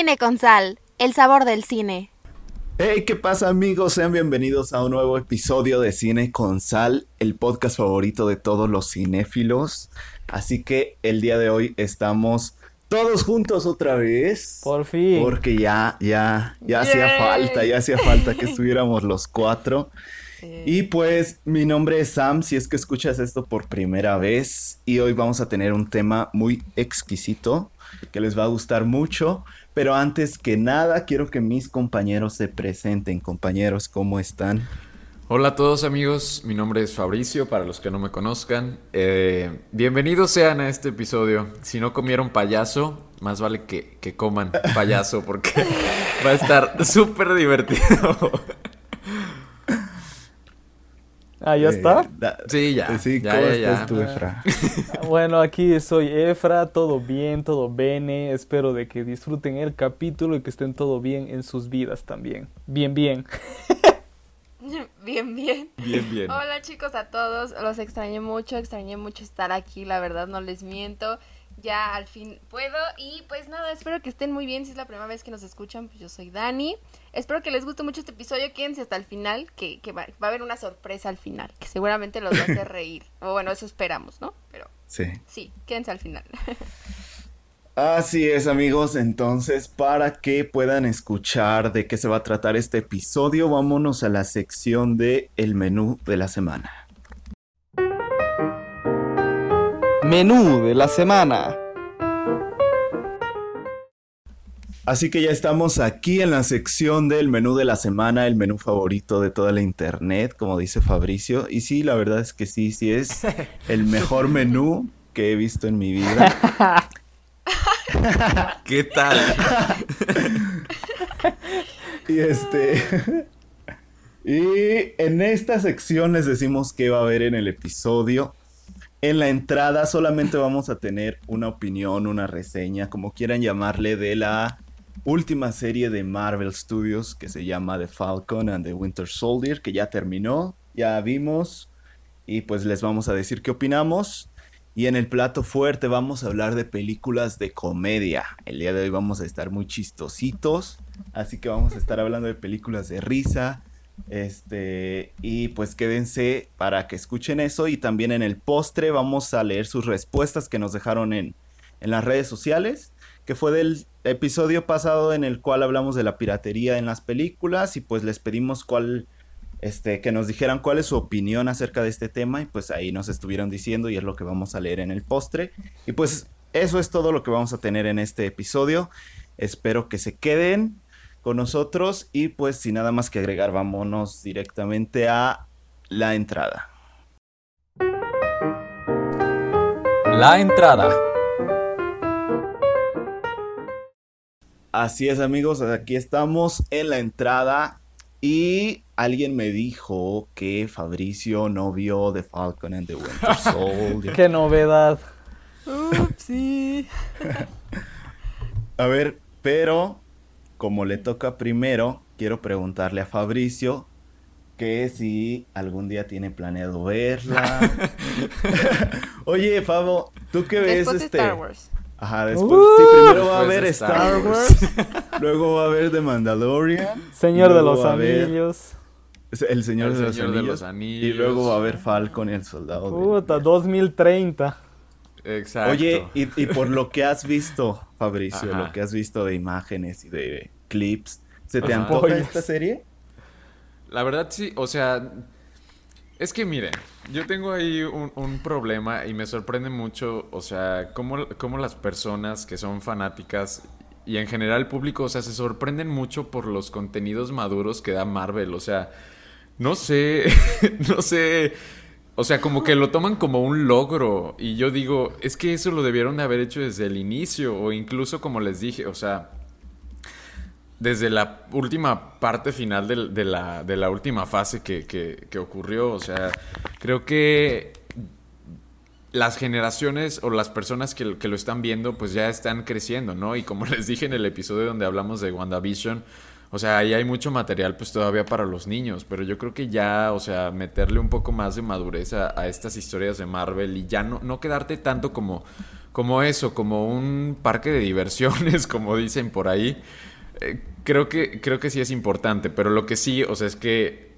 Cine con Sal, el sabor del cine. Hey, ¿qué pasa amigos? Sean bienvenidos a un nuevo episodio de Cine con Sal, el podcast favorito de todos los cinéfilos. Así que el día de hoy estamos todos juntos otra vez. Por fin. Porque ya, ya, ya hacía falta, ya hacía falta que estuviéramos los cuatro. Y pues mi nombre es Sam, si es que escuchas esto por primera vez. Y hoy vamos a tener un tema muy exquisito que les va a gustar mucho. Pero antes que nada, quiero que mis compañeros se presenten. Compañeros, ¿cómo están? Hola a todos amigos, mi nombre es Fabricio, para los que no me conozcan. Eh, bienvenidos sean a este episodio. Si no comieron payaso, más vale que, que coman payaso porque va a estar súper divertido. Ah, ¿ya está? Eh, sí, ya. Sí, ya, ¿cómo ya, estás ya. tú, Efra? Bueno, aquí soy Efra, todo bien, todo bene. Espero de que disfruten el capítulo y que estén todo bien en sus vidas también. Bien, bien. Bien, bien. Bien, bien. Hola chicos a todos, los extrañé mucho, extrañé mucho estar aquí, la verdad no les miento. Ya al fin puedo y pues nada, espero que estén muy bien. Si es la primera vez que nos escuchan, pues yo soy Dani. Espero que les guste mucho este episodio. Quédense hasta el final, que, que va, va a haber una sorpresa al final, que seguramente los va a hacer reír. O bueno, eso esperamos, ¿no? Pero Sí. sí, quédense al final. Así es amigos, entonces para que puedan escuchar de qué se va a tratar este episodio, vámonos a la sección de el menú de la semana. Menú de la semana. Así que ya estamos aquí en la sección del menú de la semana, el menú favorito de toda la internet, como dice Fabricio. Y sí, la verdad es que sí, sí es el mejor menú que he visto en mi vida. ¿Qué tal? Y este. y en esta sección les decimos qué va a haber en el episodio. En la entrada solamente vamos a tener una opinión, una reseña, como quieran llamarle, de la última serie de Marvel Studios que se llama The Falcon and the Winter Soldier, que ya terminó, ya vimos, y pues les vamos a decir qué opinamos. Y en el plato fuerte vamos a hablar de películas de comedia. El día de hoy vamos a estar muy chistositos, así que vamos a estar hablando de películas de risa. Este, y pues quédense para que escuchen eso. Y también en el postre vamos a leer sus respuestas que nos dejaron en, en las redes sociales. Que fue del episodio pasado en el cual hablamos de la piratería en las películas. Y pues les pedimos cuál, este, que nos dijeran cuál es su opinión acerca de este tema. Y pues ahí nos estuvieron diciendo y es lo que vamos a leer en el postre. Y pues eso es todo lo que vamos a tener en este episodio. Espero que se queden con nosotros y pues sin nada más que agregar, vámonos directamente a la entrada. La entrada. Así es amigos, aquí estamos en la entrada y alguien me dijo que Fabricio no vio The Falcon and the Winter Soldier. Qué novedad. sí. A ver, pero como le toca primero, quiero preguntarle a Fabricio que si algún día tiene planeado verla. Oye, Fabo, ¿tú qué ves Después de este? Star Wars. Ajá, después. Uh, sí, primero va a de Star, Star Wars, luego va a ver The Mandalorian, Señor de los Anillos. El Señor, El de, los Señor de Anillos, los Anillos. y luego va a ver Falcon y el Soldado. Puta, Invierno. 2030. Exacto. Oye, y, y por lo que has visto, Fabricio, Ajá. lo que has visto de imágenes y de clips, ¿se te Ajá. antoja esta serie? La verdad sí, o sea, es que miren, yo tengo ahí un, un problema y me sorprende mucho, o sea, cómo, cómo las personas que son fanáticas y en general el público, o sea, se sorprenden mucho por los contenidos maduros que da Marvel, o sea, no sé, no sé, o sea, como que lo toman como un logro y yo digo, es que eso lo debieron de haber hecho desde el inicio o incluso como les dije, o sea, desde la última parte final del- de, la, de la última fase que, que- que ocurrió. O sea, creo que las generaciones o las personas que, lo están viendo, pues ya están creciendo, ¿no? Y como les dije en el episodio donde hablamos de WandaVision, O sea, ahí hay mucho material pues todavía para los niños, pero yo creo que ya, o sea, meterle un poco más de madurez a, estas historias de Marvel y ya no, quedarte tanto como eso, como un parque de diversiones, como dicen por ahí. Eh, creo, que, creo que sí es importante, pero lo que sí, o sea, es que...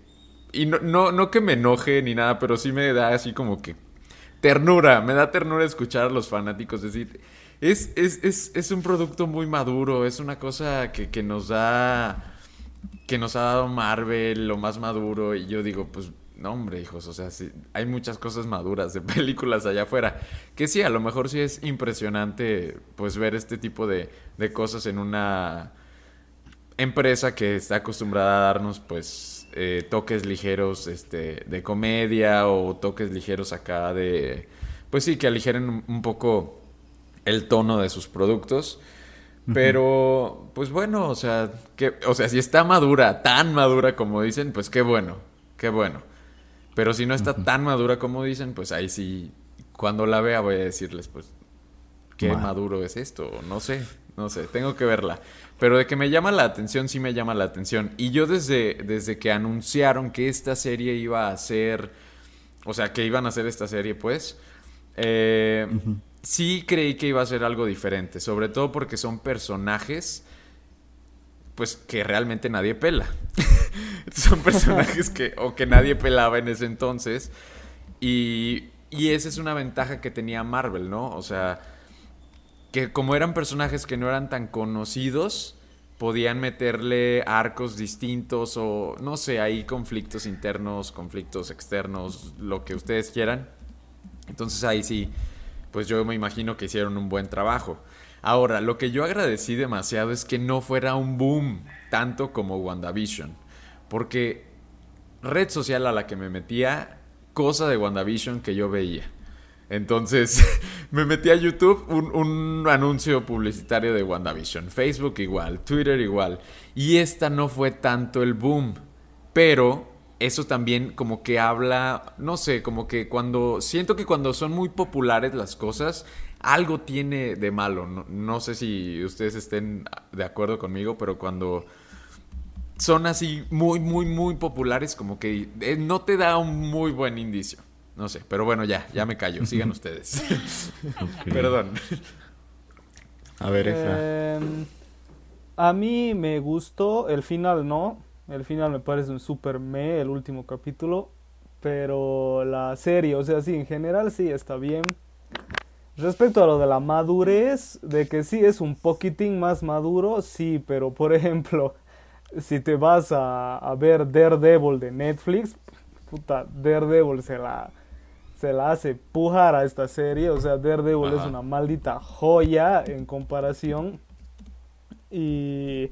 Y no, no, no que me enoje ni nada, pero sí me da así como que ternura, me da ternura escuchar a los fanáticos decir es, es, es, es un producto muy maduro, es una cosa que, que nos da, que nos ha dado Marvel, lo más maduro, y yo digo, pues no, hombre, hijos, o sea, hay muchas cosas maduras de películas allá afuera. Que sí, a lo mejor sí es impresionante, pues, ver este tipo de, de cosas en una empresa que está acostumbrada a darnos, pues, eh, toques ligeros este, de comedia o toques ligeros acá de, pues sí, que aligeren un, poco el tono de sus productos. Pero, pues bueno, o sea, que, o sea, si está madura, tan madura como dicen, pues qué bueno, qué bueno. Pero si no está tan madura como dicen, pues ahí sí, cuando la vea voy a decirles, pues, qué maduro es esto, no sé, no sé, tengo que verla. Pero de que me llama la atención, sí me llama la atención. Y yo desde, desde que anunciaron que esta serie iba a ser, o sea, que iban a hacer esta serie, pues, eh, sí creí que iba a ser algo diferente, sobre todo porque son personajes pues que realmente nadie pela. son personajes que o que nadie pelaba en ese entonces y y esa es una ventaja que tenía Marvel, ¿no? O sea, que como eran personajes que no eran tan conocidos, podían meterle arcos distintos o no sé, hay conflictos internos, conflictos externos, lo que ustedes quieran. Entonces ahí sí, pues yo me imagino que hicieron un buen trabajo. Ahora, lo que yo agradecí demasiado es que no fuera un boom tanto como WandaVision. Porque red social a la que me metía, cosa de WandaVision que yo veía. Entonces me metí a YouTube, un, un, anuncio publicitario de WandaVision. Facebook igual, Twitter igual. Y esta no fue tanto el boom. Pero eso también como que habla, no sé, como que cuando, siento que cuando son muy populares las cosas, algo tiene de malo. No, no sé si ustedes estén de acuerdo conmigo, pero cuando son así muy, muy, muy populares, como que eh, no te da un muy buen indicio. No sé, pero bueno, ya, ya me callo. Sigan ustedes. Perdón. A ver, Efra. Eh, a mí me gustó, el final no, el final me parece un super me, el último capítulo, pero la serie, o sea, sí, en general sí está bien. Respecto a lo de la madurez, de que sí es un poquitín más maduro, sí, pero por ejemplo, si te vas a, a ver Daredevil de Netflix, puta, Daredevil se la, se la hace pujar a esta serie, o sea, Daredevil Ajá. es una maldita joya en comparación. Y,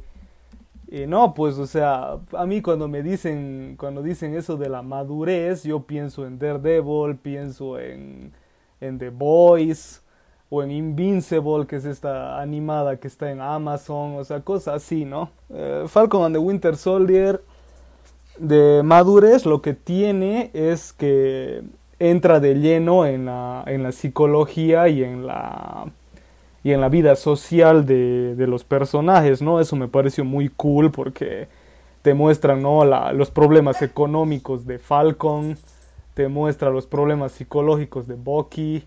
y no, pues, o sea, a mí cuando me dicen, cuando dicen eso de la madurez, yo pienso en Daredevil, pienso en, en The Boys o en Invincible, que es esta animada que está en Amazon, o sea, cosas así, ¿no? Eh, Falcon and the Winter Soldier de madurez lo que tiene es que entra de lleno en la, en la psicología y en la y en la vida social de, de los personajes, ¿no? Eso me pareció muy cool porque te muestran, ¿no? Los problemas económicos de Falcon, te muestra los problemas psicológicos de Bucky,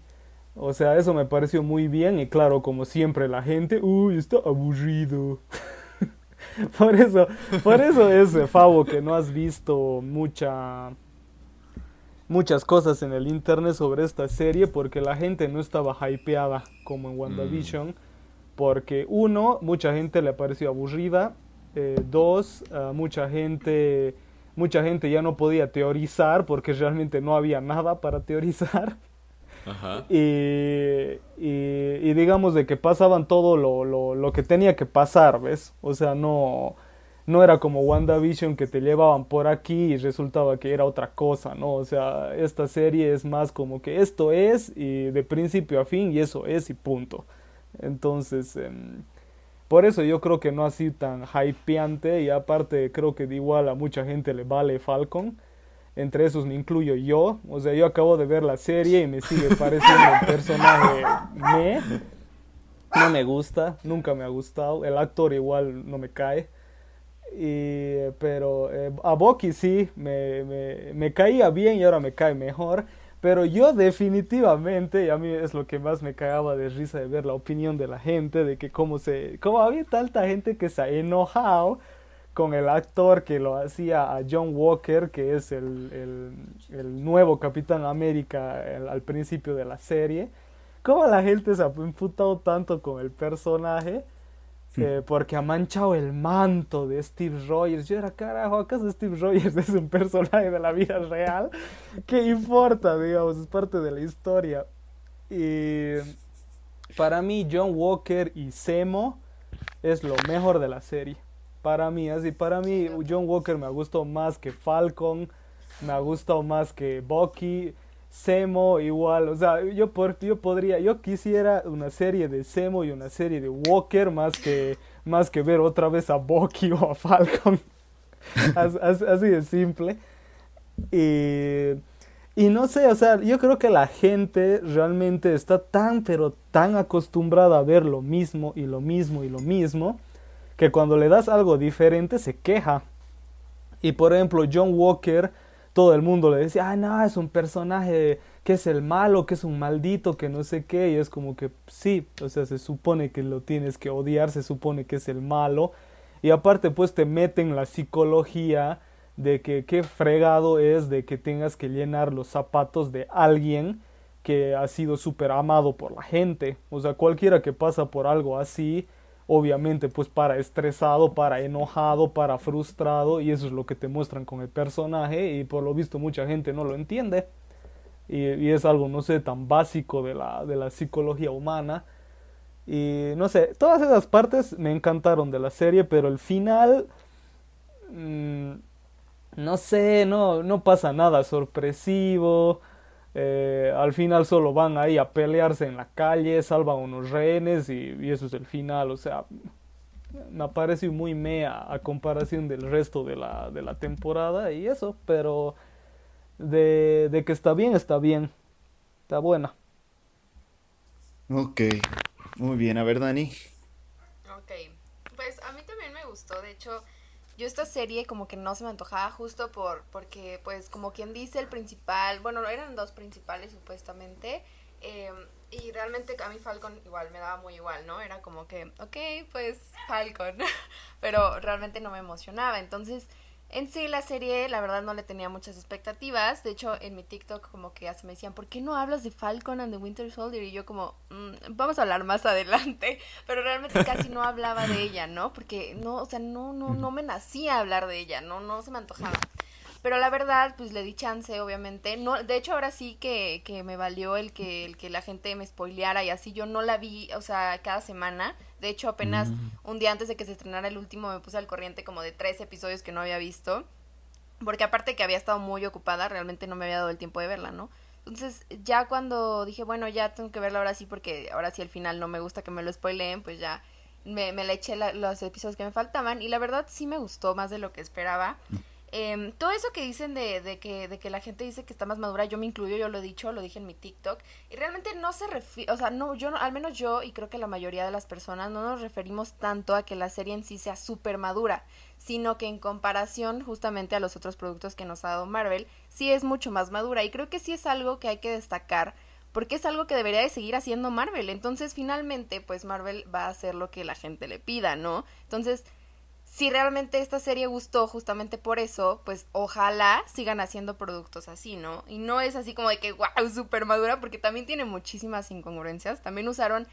o sea, eso me pareció muy bien y claro, como siempre la gente, uy, está aburrido. por eso, por eso es Favo que no has visto mucha muchas cosas en el internet sobre esta serie porque la gente no estaba hypeada como en WandaVision porque uno, mucha gente le pareció aburrida, eh, dos, ah, mucha gente mucha gente ya no podía teorizar porque realmente no había nada para teorizar. Ajá. Y, y- y digamos de que pasaban todo lo, lo- lo que tenía que pasar, ¿ves? O sea, no, no era como WandaVision que te llevaban por aquí y resultaba que era otra cosa, ¿no? O sea, esta serie es más como que esto es y de principio a fin y eso es y punto. Entonces, em, por eso yo creo que no ha sido tan hypeante y aparte creo que de igual a mucha gente le vale Falcon. Entre esos me incluyo yo. O sea, yo acabo de ver la serie y me sigue pareciendo un personaje me. No me gusta, nunca me ha gustado. El actor igual no me cae. Y, pero eh, a Bucky sí, me, me, me caía bien y ahora me cae mejor. Pero yo definitivamente, y a mí es lo que más me cagaba de risa de ver la opinión de la gente, de que cómo se, cómo había tanta gente que se ha enojado con el actor que lo hacía a John Walker, que es el, el, nuevo Capitán América al principio de la serie. Cómo la gente se ha imputado tanto con el personaje eh, porque ha manchado el manto de Steve Rogers. Yo era, carajo, ¿acaso Steve Rogers es un personaje de la vida real? ¿Qué importa, digamos? Es parte de la historia. Y para mí, John Walker y Semo es lo mejor de la serie. Para mí, así, para mí, John Walker me ha gustado más que Falcon, me ha gustado más que Bucky. Semo igual, o sea, yo, por, yo podría, yo quisiera una serie de Semo y una serie de Walker más que, más que ver otra vez a Bucky o a Falcon. así, de simple. Y, y no sé, o sea, yo creo que la gente realmente está tan, pero tan acostumbrada a ver lo mismo y lo mismo y lo mismo, que cuando le das algo diferente se queja. Y por ejemplo, John Walker todo el mundo le decía, ah, no, es un personaje que es el malo, que es un maldito, que no sé qué, y es como que sí, o sea, se supone que lo tienes que odiar, se supone que es el malo, y aparte pues te meten la psicología de que qué fregado es de que tengas que llenar los zapatos de alguien que ha sido súper amado por la gente, o sea, cualquiera que pasa por algo así, obviamente pues para estresado, para enojado, para frustrado y eso es lo que te muestran con el personaje y por lo visto mucha gente no lo entiende. Y, es algo no sé tan básico de la, de la psicología humana. Y no sé, todas esas partes me encantaron de la serie pero el final mm, no sé, no, no pasa nada sorpresivo eh, al final solo van ahí a pelearse en la calle, salvan unos rehenes y, eso es el final. O sea, me parece muy mea a comparación del resto de la, de la temporada y eso, pero de, de, que está bien, está bien. Está buena. Ok, muy bien. A ver, Dani. Ok, pues a mí también me gustó. De hecho, yo esta serie como que no se me antojaba justo por porque pues como quien dice el principal, bueno, eran dos principales supuestamente. Em, y realmente a mí Falcon igual me daba muy igual, ¿no? Era como que, ok, pues Falcon, pero realmente no me emocionaba. Entonces, en sí, la serie, la verdad, no le tenía muchas expectativas. De hecho, en mi TikTok, como que hasta me decían, ¿por qué no hablas de Falcon and the Winter Soldier? Y yo, como, mm, vamos a hablar más adelante. Pero realmente casi no hablaba de ella, ¿no? Porque no, o sea, no, no, no me nacía hablar de ella, no, no se me antojaba. Pero la verdad, pues le di chance, obviamente. No, de hecho, ahora sí que, que me valió el que, el que la gente me spoileara y así. Yo no la vi, o sea, cada semana. De hecho, apenas mm. un día antes de que se estrenara el último me puse al corriente como de tres episodios que no había visto. Porque aparte que había estado muy ocupada, realmente no me había dado el tiempo de verla, ¿no? Entonces, ya cuando dije, bueno, ya tengo que verla ahora sí, porque ahora sí al final no me gusta que me lo spoileen, pues ya me, me le eché los episodios que me faltaban. Y la verdad sí me gustó más de lo que esperaba. Em, todo eso que dicen de, de, que, de que la gente dice que está más madura, yo me incluyo, yo lo he dicho, lo dije en mi TikTok, y realmente no se refiere, o sea, no, yo, al menos yo y creo que la mayoría de las personas no nos referimos tanto a que la serie en sí sea súper madura, sino que en comparación justamente a los otros productos que nos ha dado Marvel, sí es mucho más madura, y creo que sí es algo que hay que destacar, porque es algo que debería de seguir haciendo Marvel, entonces finalmente, pues Marvel va a hacer lo que la gente le pida, ¿no? Entonces, si realmente esta serie gustó justamente por eso, pues ojalá sigan haciendo productos así, ¿no? Y no es así como de que, wow, súper madura, porque también tiene muchísimas incongruencias. También usaron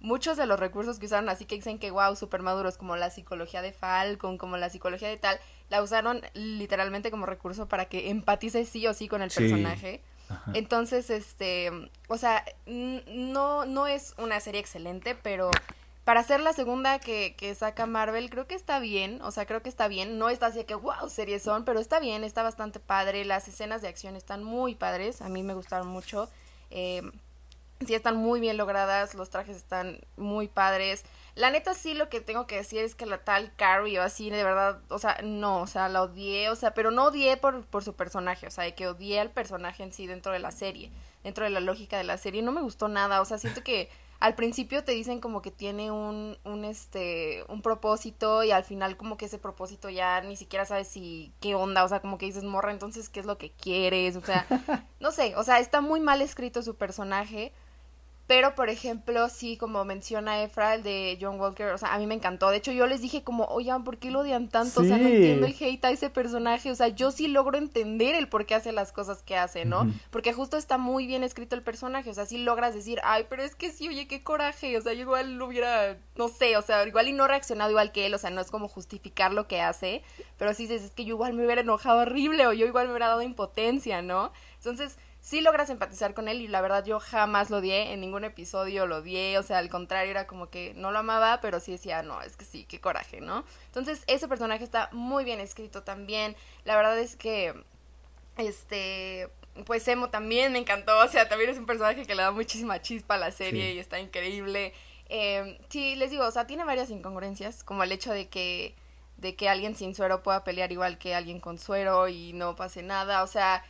muchos de los recursos que usaron, así que dicen que, wow, súper maduros, como la psicología de Falcon, como la psicología de tal, la usaron literalmente como recurso para que empatice sí o sí con el personaje. Entonces, este, o sea, no, no es una serie excelente, pero para hacer la segunda que, que, saca Marvel, creo que está bien, o sea, creo que está bien, no está así que wow, series son, pero está bien, está bastante padre, las escenas de acción están muy padres, a mí me gustaron mucho, eh, sí están muy bien logradas, los trajes están muy padres, la neta sí lo que tengo que decir es que la tal Carrie o así, de verdad, o sea, no, o sea, la odié, o sea, pero no odié por, por su personaje, o sea, que odié al personaje en sí dentro de la serie, dentro de la lógica de la serie, no me gustó nada, o sea, siento que al principio te dicen como que tiene un, un, este, un propósito y al final como que ese propósito ya ni siquiera sabes si, qué onda, o sea, como que dices, morra, entonces, ¿qué es lo que quieres? O sea, no sé, o sea, está muy mal escrito su personaje, pero, por ejemplo, sí, como menciona Efra, el de John Walker, o sea, a mí me encantó. De hecho, yo les dije como, oigan, ¿por qué lo odian tanto? O sea, no entiendo el hate a ese personaje. O sea, yo sí logro entender el por qué hace las cosas que hace, ¿no? Porque justo está muy bien escrito el personaje. O sea, sí logras decir, ay, pero es que sí, oye, qué coraje. O sea, yo igual lo hubiera, no sé, o sea, igual y no reaccionado igual que él. O sea, no es como justificar lo que hace. Pero sí dices, es que yo igual me hubiera enojado horrible o yo igual me hubiera dado impotencia, ¿no? Entonces sí logras empatizar con él y la verdad yo jamás lo odié, en ningún episodio lo odié, o sea, al contrario era como que no lo amaba, pero sí decía, no, es que sí, qué coraje, ¿no? Entonces ese personaje está muy bien escrito también, la verdad es que, este, pues Emo también me encantó, o sea, también es un personaje que le da muchísima chispa a la serie y está increíble. Eh, sí, les digo, o sea, tiene varias incongruencias, como el hecho de que de que alguien sin suero pueda pelear igual que alguien con suero y no pase nada, o sea,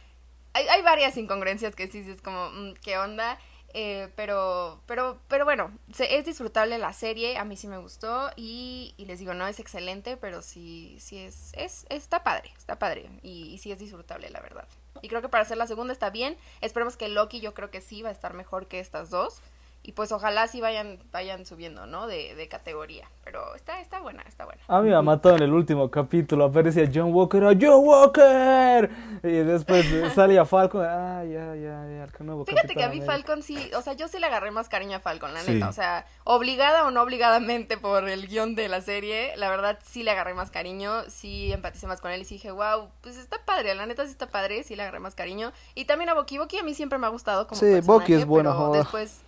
hay, hay varias incongruencias que sí, es como, mm, ¿qué onda? Eh, pero, pero, pero bueno, es disfrutable la serie, a mí sí me gustó y, y, les digo, no es excelente, pero sí, sí es, es, está padre, está padre y, y sí es disfrutable, la verdad. Y creo que para hacer la segunda está bien, esperemos que Loki yo creo que sí va a estar mejor que estas dos y pues ojalá sí vayan vayan subiendo, ¿no? De, de, categoría. Pero está, está buena, está buena. A mí me mató en el último capítulo, aparecía John Walker, ¡a John Walker! Y después salía Falcon, ¡ah, ya, ya, ya! El nuevo Fíjate que a mí Falcon sí, o sea, yo sí le agarré más cariño a Falcon, la neta. O sea, obligada o no obligadamente por el guion de la serie, la verdad sí le agarré más cariño, sí empaticé más con él y sí dije, wow, pues está padre, la neta sí está padre, sí le agarré más cariño. Y también a Boki, Boki a mí siempre me ha gustado como Sí, Boki es bueno, pero después...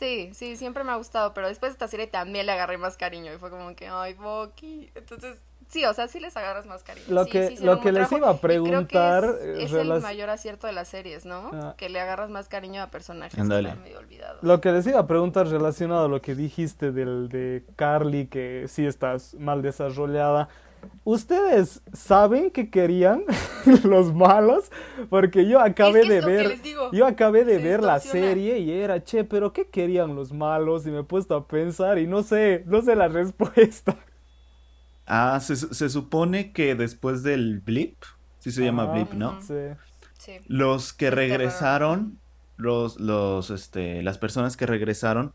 Sí, sí, siempre me ha gustado, pero después de esta serie también le agarré más cariño y fue como que, ay, Boki. Entonces, sí, o sea, sí les agarras más cariño. Lo sí, que, sí lo que les iba a preguntar. es, es el mayor acierto de las series, ¿no? Ah. Que le agarras más cariño a personajes Andale. que están medio olvidados. Lo que les iba a preguntar relacionado a lo que dijiste del de Carly, que sí estás mal desarrollada. ¿Ustedes saben qué querían los malos? Porque yo acabé es que de es ver, digo, yo acabé de se ver la serie y era, che, pero ¿qué querían los malos? Y me he puesto a pensar y no sé, no sé la respuesta. Ah, se, se supone que después del blip, sí se llama Ah, blip, ¿no? Sí. Sí. Los que regresaron, los, los, este, las personas que regresaron,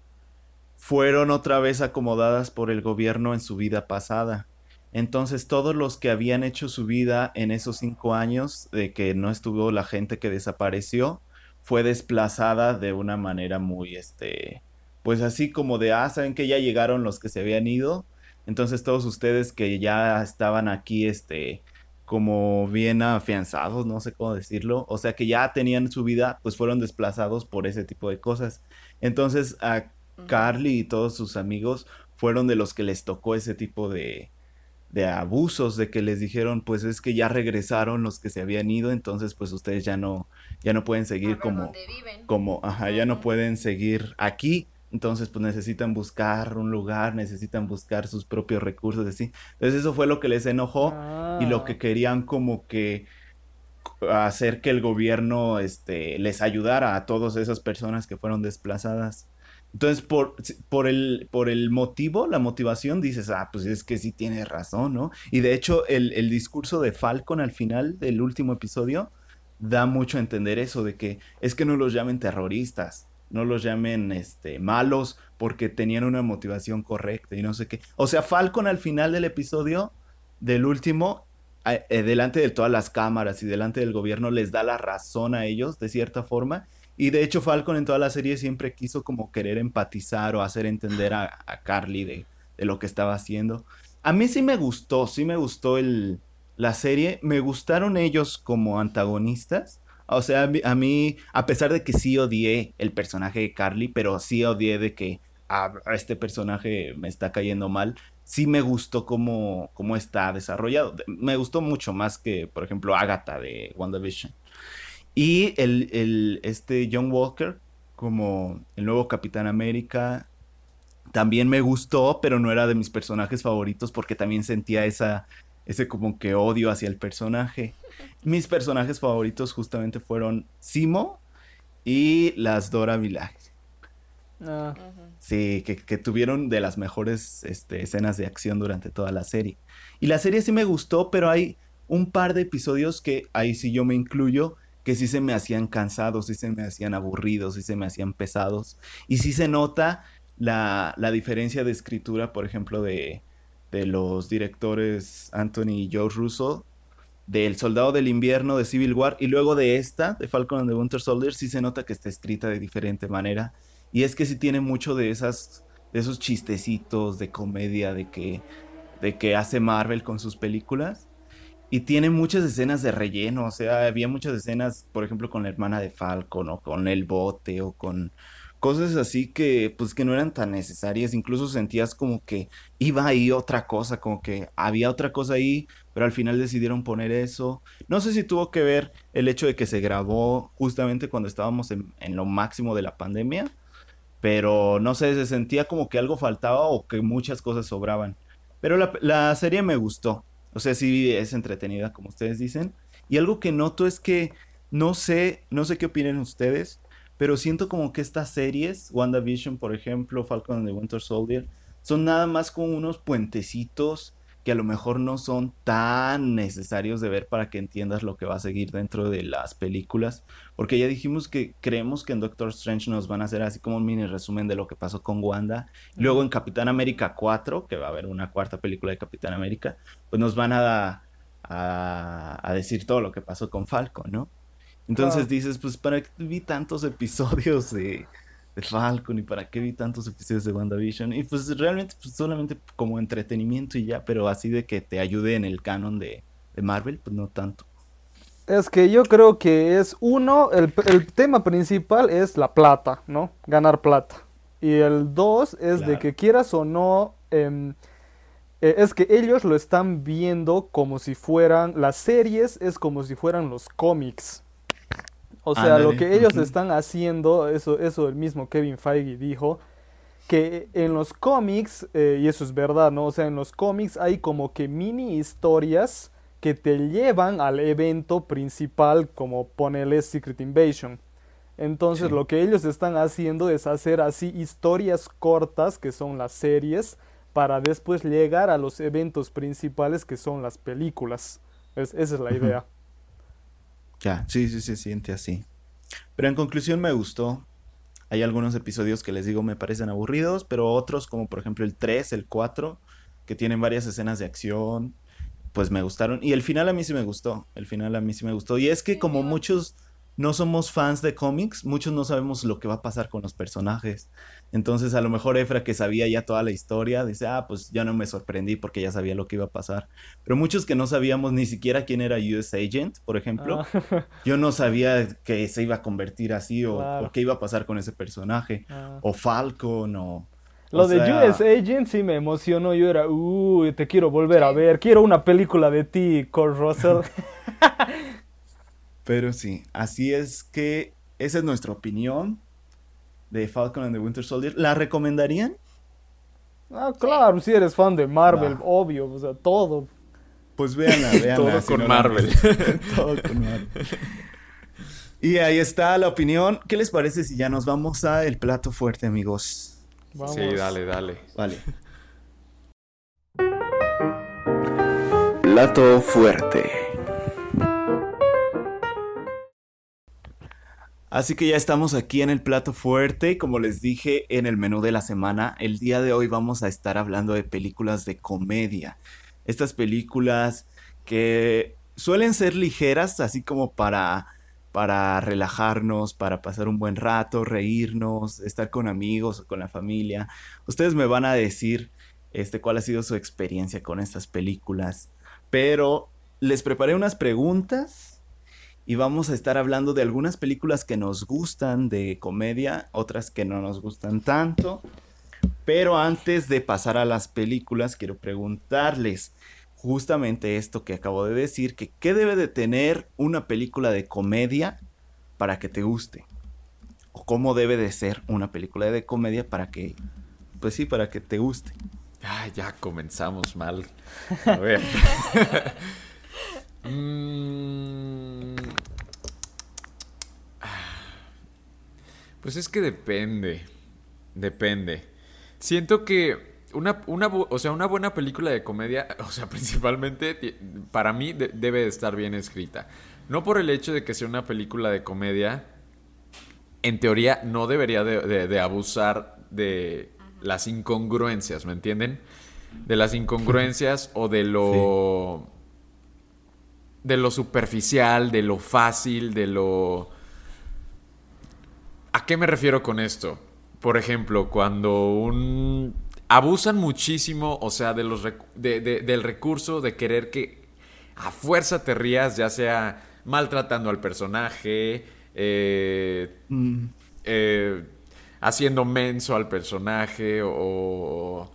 fueron otra vez acomodadas por el gobierno en su vida pasada. Entonces, todos los que habían hecho su vida en esos cinco años de que no estuvo la gente que desapareció, fue desplazada de una manera muy, este, pues así como de, ah, saben que ya llegaron los que se habían ido. Entonces, todos ustedes que ya estaban aquí, este, como bien afianzados, no sé cómo decirlo, o sea que ya tenían su vida, pues fueron desplazados por ese tipo de cosas. Entonces a. Carly y todos sus amigos fueron de los que les tocó ese tipo de, de abusos, de que les dijeron, pues es que ya regresaron los que se habían ido, entonces pues ustedes ya no, ya no pueden seguir como, como, ajá, ya no pueden seguir aquí. Entonces, pues necesitan buscar un lugar, necesitan buscar sus propios recursos, así. Entonces, eso fue lo que les enojó y lo que Ah. querían como que hacer que el gobierno este, les ayudara a todas esas personas que fueron desplazadas. Entonces, por, por, el, por el motivo, la motivación, dices, ah, pues es que sí tiene razón, ¿no? Y de hecho, el, el discurso de Falcon al final del último episodio da mucho a entender eso, de que es que no los llamen terroristas, no los llamen este, malos, porque tenían una motivación correcta y no sé qué. O sea, Falcon al final del episodio, del último, a- eh, delante de todas las cámaras y delante del gobierno, les da la razón a ellos, de cierta forma. Y de hecho, Falcon en toda la serie siempre quiso como querer empatizar o hacer entender a, a Carly de, de lo que estaba haciendo. A mí sí me gustó, sí me gustó el, la serie. Me gustaron ellos como antagonistas. O sea, a mí, a a pesar de que sí odié el personaje de Carly, pero sí odié de que a este personaje me está cayendo mal, sí me gustó cómo, cómo está desarrollado. Me gustó mucho más que, por ejemplo, Agatha de WandaVision. Y el, el, este John Walker, como el nuevo Capitán América, también me gustó, pero no era de mis personajes favoritos porque también sentía esa, ese como que odio hacia el personaje. Mis personajes favoritos justamente fueron Simo y las Dora Milaje. Ah, Sí, que, que tuvieron de las mejores este, escenas de acción durante toda la serie. Y la serie sí me gustó, pero hay un par de episodios que ahí sí yo me incluyo, que sí se me hacían cansados, sí se me hacían aburridos, sí se me hacían pesados. Y sí se nota la, la diferencia de escritura, por ejemplo, de, de los directores Anthony y Joe Russo, del Soldado del Invierno, de Civil War, y luego de esta, de Falcon and the Winter Soldier, sí se nota que está escrita de diferente manera. Y es que sí tiene mucho de esas, de esos chistecitos de comedia de que, de que hace Marvel con sus películas. Y tiene muchas escenas de relleno, o sea, había muchas escenas, por ejemplo, con la hermana de Falcon o con el bote o con cosas así que pues que no eran tan necesarias, incluso sentías como que iba ahí otra cosa, como que había otra cosa ahí, pero al final decidieron poner eso. No sé si tuvo que ver el hecho de que se grabó justamente cuando estábamos en, en lo máximo de la pandemia, pero no sé, se sentía como que algo faltaba o que muchas cosas sobraban. Pero la, la serie me gustó. O sea, sí es entretenida, como ustedes dicen. Y algo que noto es que no sé, no sé qué opinen ustedes, pero siento como que estas series, WandaVision, por ejemplo, Falcon and the Winter Soldier, son nada más como unos puentecitos que a lo mejor no son tan necesarios de ver para que entiendas lo que va a seguir dentro de las películas. Porque ya dijimos que creemos que en Doctor Strange nos van a hacer así como un mini resumen de lo que pasó con Wanda. Luego en Capitán América 4, que va a haber una cuarta película de Capitán América, pues nos van a, a, a decir todo lo que pasó con Falcon, ¿no? Entonces dices, pues ¿para qué vi tantos episodios de, de Falcon y para qué vi tantos episodios de WandaVision? Y pues realmente pues, solamente como entretenimiento y ya, pero así de que te ayude en el canon de, de Marvel, pues no tanto. Es que yo creo que es uno, el, el tema principal es la plata, ¿no? Ganar plata. Y el dos es de que quieras o no, em, eh, es que ellos lo están viendo como si fueran, las series es como si fueran los cómics. O sea, lo que ellos están haciendo, eso, eso el mismo Kevin Feige dijo, que en los cómics, eh, y eso es verdad, ¿no? O sea, en los cómics hay como que mini historias que te llevan al evento principal, como ponele Secret Invasion. Entonces, Sí. lo que ellos están haciendo es hacer así historias cortas, que son las series, para después llegar a los eventos principales, que son las películas. Es- esa es la idea. Ya, sí, sí, se siente así. Pero en conclusión me gustó. Hay algunos episodios que les digo me parecen aburridos, pero otros como por ejemplo el 3, el 4, que tienen varias escenas de acción, pues me gustaron. Y el final a mí sí me gustó. El final a mí sí me gustó. Y es que como muchos no somos fans de cómics, muchos no sabemos lo que va a pasar con los personajes. Entonces a lo mejor Efra que sabía ya toda la historia, dice, ah, pues ya no me sorprendí porque ya sabía lo que iba a pasar. Pero muchos que no sabíamos ni siquiera quién era US Agent, por ejemplo, Ah, yo no sabía que se iba a convertir así o, Claro. o qué iba a pasar con ese personaje. ah. O Falcon o... Lo o de sea, US Agent sí me emocionó. Yo era, uy, te quiero volver a ver. Quiero una película de ti, Kurt Russell. Pero sí, así es que esa es nuestra opinión de Falcon and the Winter Soldier. ¿La recomendarían? ah, claro, si eres fan de Marvel, obvio, o sea, todo. Pues véanla, véanla. Todo si con no Marvel. Todo con Marvel. Y ahí está la opinión. ¿Qué les parece si ya nos vamos a el plato fuerte, amigos? Vamos. Sí, dale, dale. Vale. Plato fuerte. Así que ya estamos aquí en el plato fuerte como les dije en el menú de la semana, el día de hoy vamos a estar hablando de películas de comedia. Estas películas que suelen ser ligeras, así como para para relajarnos, para pasar un buen rato, reírnos, estar con amigos con la familia. Ustedes me van a decir este cuál ha sido su experiencia con estas películas, pero les preparé unas preguntas y vamos a estar hablando de algunas películas que nos gustan de comedia, otras que no nos gustan tanto. Pero antes de pasar a las películas, quiero preguntarles justamente esto que acabo de decir, que qué debe de tener una película de comedia para que te guste. O cómo debe de ser una película de comedia para que, pues sí, para que te guste. Ah, ya comenzamos mal. A ver. Mm. Pues es que depende. Depende. Siento que una, una, o sea, una buena película de comedia, o sea, principalmente para mí debe de estar bien escrita. No por el hecho de que sea una película de comedia, en teoría no debería de, abusar de las incongruencias, ¿me entienden? De las incongruencias o de lo... De lo superficial, de lo fácil, de lo... ¿A qué me refiero con esto? Por ejemplo, cuando un... Abusan muchísimo, o sea, de los del recurso de querer que a fuerza te rías, ya sea maltratando al personaje, eh, mm. eh, haciendo menso al personaje o...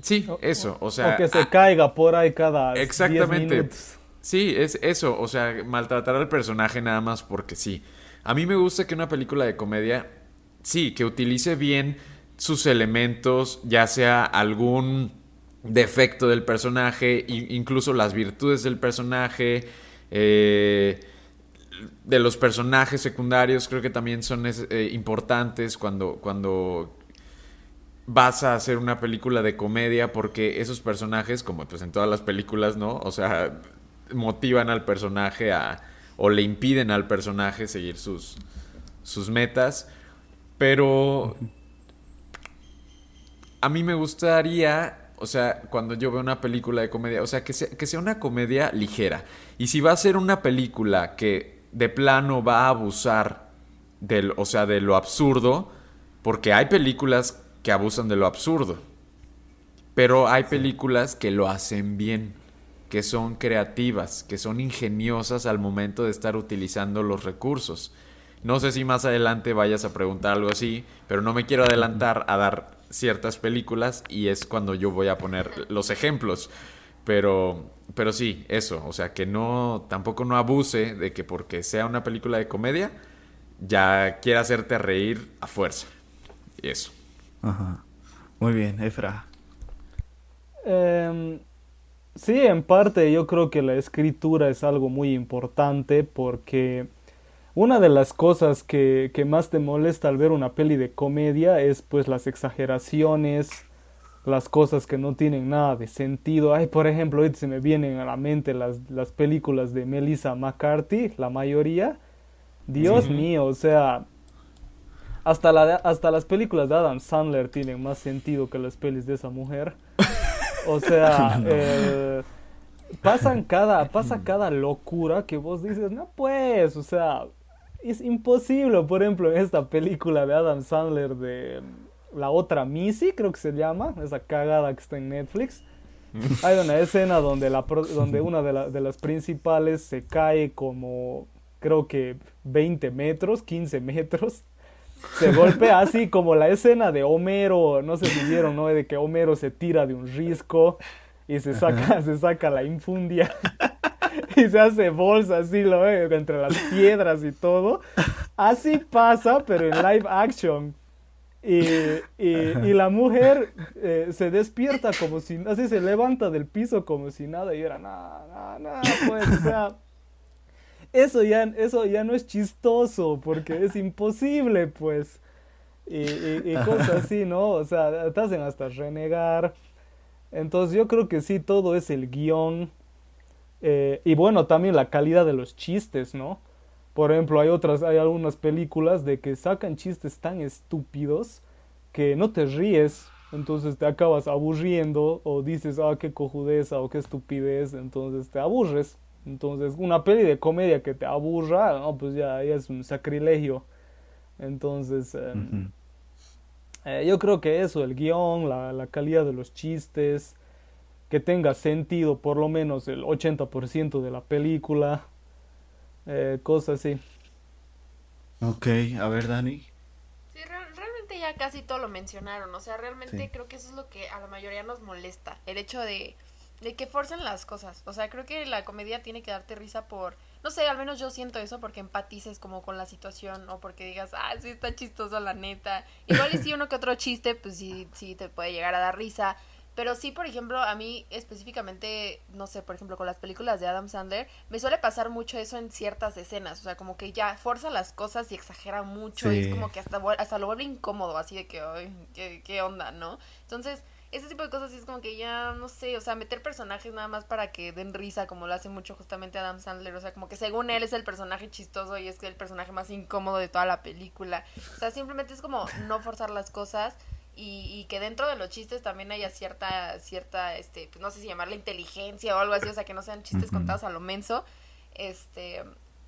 Sí, eso, o sea... O que se ah, caiga por ahí cada Exactamente. minutos. Sí, es eso, o sea, maltratar al personaje nada más porque sí. A mí me gusta que una película de comedia, sí, que utilice bien sus elementos, ya sea algún defecto del personaje, incluso las virtudes del personaje, eh, de los personajes secundarios creo que también son eh, importantes cuando, cuando vas a hacer una película de comedia porque esos personajes, como pues en todas las películas, ¿no? O sea, motivan al personaje a o le impiden al personaje seguir sus sus metas, pero a mí me gustaría o sea, cuando yo veo una película de comedia, o sea, que sea, que sea una comedia ligera. Y si va a ser una película que de plano va a abusar del, o sea, de lo absurdo, porque hay películas que abusan de lo absurdo. Pero hay películas que lo hacen bien, que son creativas, que son ingeniosas al momento de estar utilizando los recursos. No sé si más adelante vayas a preguntar algo así, pero no me quiero adelantar a dar ciertas películas y es cuando yo voy a poner los ejemplos. Pero, pero sí, eso, o sea, que no, tampoco no abuse de que porque sea una película de comedia, ya quiera hacerte reír a fuerza. Y eso. Ajá. Muy bien, Efra. Em, sí, en parte yo creo que la escritura es algo muy importante porque una de las cosas que, que, más te molesta al ver una peli de comedia es pues las exageraciones, las cosas que no tienen nada de sentido. Ay, por ejemplo, ahorita se me vienen a la mente las, las películas de Melissa McCarthy, la mayoría. Dios mío, o sea, hasta, la, hasta las películas de Adam Sandler tienen más sentido que las pelis de esa mujer. O sea, eh, pasan cada, pasa cada locura que vos dices, no pues, o sea, es imposible. Por ejemplo, en esta película de Adam Sandler de La otra Missy, creo que se llama, esa cagada que está en Netflix. Hay una escena donde, la, donde una de, de las principales se cae como, creo que 20 metros, 15 metros. Se golpea así como la escena de Homero, no sé si vieron, ¿no? De que Homero se tira de un risco y se saca, se saca la infundia. y se hace bolsa así, lo ve, entre las piedras y todo. Así pasa, pero en live action. Y, y, la mujer eh, se despierta como si, así se levanta del piso como si nada y era nada, nada, nada, pues, o sea, eso ya, eso ya no es chistoso porque es imposible, pues, y, y cosas así, ¿no? O sea, te hacen hasta renegar. Entonces yo creo que sí, todo es el guion eh, y bueno, también la calidad de los chistes, ¿no? Por ejemplo, hay otras, hay algunas películas de que sacan chistes tan estúpidos que no te ríes, entonces te acabas aburriendo o dices, ah, qué cojudeza o qué estupidez, entonces te aburres. Entonces, una peli de comedia que te aburra, no, pues ya, es un sacrilegio. Entonces, em, eh, yo creo que eso, el guion, la, la calidad de los chistes, que tenga sentido por lo menos el 80% de la película, eh, cosas así. Ok, a ver Dani. Sí, realmente ya casi todo lo mencionaron, o sea, realmente creo que eso es lo que a la mayoría nos molesta, el hecho de, de que forcen las cosas, o sea, creo que la comedia tiene que darte risa por, no sé, al menos yo siento eso porque empatices como con la situación o porque digas, ah, sí está chistoso la neta, igual y si uno que otro chiste, pues sí, sí te puede llegar a dar risa, Pero sí, por ejemplo, a mí específicamente, no sé, por ejemplo, con las películas de Adam Sandler, me suele pasar mucho eso en ciertas escenas. O sea, como que ya forza las cosas y exagera mucho. Y es como que hasta, hasta lo vuelve incómodo, así de que, ay, ¿qué, qué onda, ¿no? Entonces, ese tipo de cosas sí es como que ya, no sé, o sea, meter personajes nada más para que den risa, como lo hace mucho justamente Adam Sandler. O sea, como que según él es el personaje chistoso y es el personaje más incómodo de toda la película. O sea, simplemente es como no forzar las cosas y, y, que dentro de los chistes también haya cierta, cierta, este, pues no sé si llamarla inteligencia o algo así, o sea, que no sean chistes contados a lo menso, este,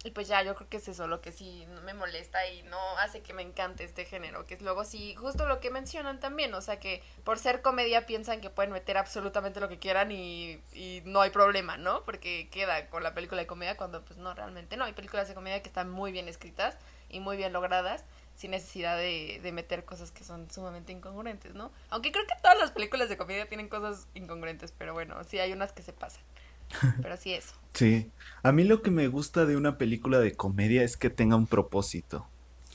y pues ya, yo creo que es eso lo que sí me molesta y no hace que me encante este género, que es luego sí, justo lo que mencionan también, o sea, que por ser comedia piensan que pueden meter absolutamente lo que quieran y, y no hay problema, ¿no? Porque queda con la película de comedia cuando pues no, realmente no, hay películas de comedia que están muy bien escritas y muy bien logradas sin necesidad de, de, meter cosas que son sumamente incongruentes, ¿no? Aunque creo que todas las películas de comedia tienen cosas incongruentes, pero bueno, sí hay unas que se pasan. Pero sí eso. Sí. A mí lo que me gusta de una película de comedia es que tenga un propósito.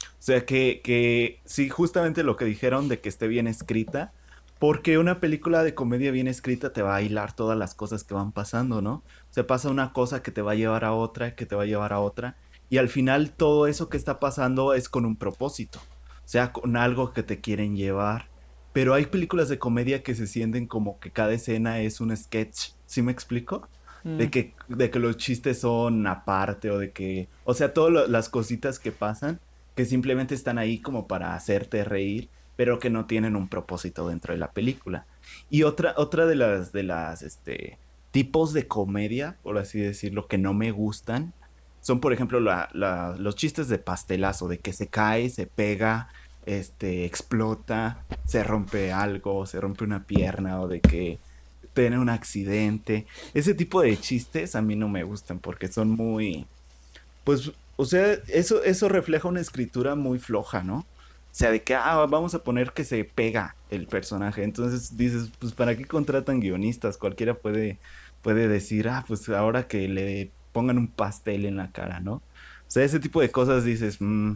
O sea, que, que sí, justamente lo que dijeron de que esté bien escrita, porque una película de comedia bien escrita te va a hilar todas las cosas que van pasando, ¿no? O sea, pasa una cosa que te va a llevar a otra, que te va a llevar a otra, y al final todo eso que está pasando es con un propósito, o sea, con algo que te quieren llevar. Pero hay películas de comedia que se sienten como que cada escena es un sketch, ¿sí me explico? Mm. De, que, de que los chistes son aparte o de que, o sea, todas las cositas que pasan, que simplemente están ahí como para hacerte reír, pero que no tienen un propósito dentro de la película. Y otra, otra de las, de las, este, tipos de comedia, por así decirlo, que no me gustan, son, por ejemplo, la, la, los chistes de pastelazo, de que se cae, se pega, este, explota, se rompe algo, se rompe una pierna o de que tiene un accidente. Ese tipo de chistes a mí no me gustan porque son muy, pues, o sea, eso, eso refleja una escritura muy floja, ¿no? O sea, de que, ah, vamos a poner que se pega el personaje. Entonces dices, pues, ¿para qué contratan guionistas? Cualquiera puede, puede decir, ah, pues ahora que le pongan un pastel en la cara, ¿no? O sea, ese tipo de cosas dices, mmm,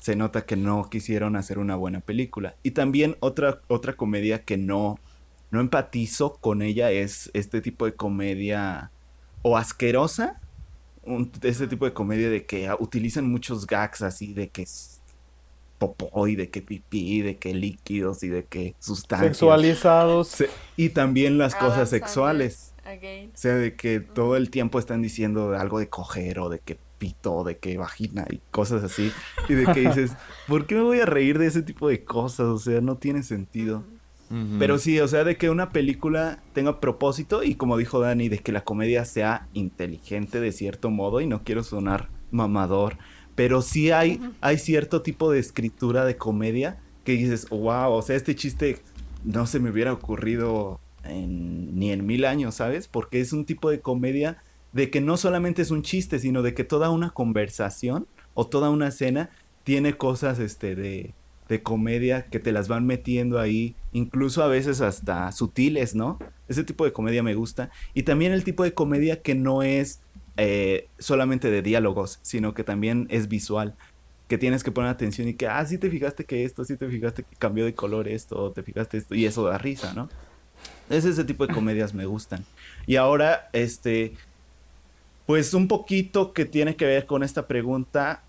se nota que no quisieron hacer una buena película. Y también otra, otra comedia que no, no empatizo con ella es este tipo de comedia o asquerosa, un, este tipo de comedia de que utilizan muchos gags así, de que es popó y de que pipí, de que líquidos y de que sustancias. Sexualizados. y también las cosas sexuales. O sea, de que todo el tiempo están diciendo algo de coger o de que pito, de que vagina y cosas así. Y de que dices, ¿por qué me voy a reír de ese tipo de cosas? O sea, no tiene sentido. Pero sí, o sea, de que una película tenga propósito y como dijo Dani, de que la comedia sea inteligente de cierto modo y no quiero sonar mamador, pero sí hay, hay cierto tipo de escritura de comedia que dices, wow, o sea, este chiste no se me hubiera ocurrido ni en mil años, ¿sabes? Porque es un tipo de comedia de que no solamente es un chiste, sino de que toda una conversación o toda una escena tiene cosas este, de, de comedia que te las van metiendo ahí, incluso a veces hasta sutiles, ¿no? Ese tipo de comedia me gusta. Y también el tipo de comedia que no es eh, solamente de diálogos, sino que también es visual. Que tienes que poner atención y que, ah, sí te fijaste que esto, sí te fijaste que cambió de color esto, te fijaste esto, y eso da risa, ¿no? Es ese tipo de comedias me gustan. Y ahora, este, pues un poquito que tiene que ver con esta pregunta,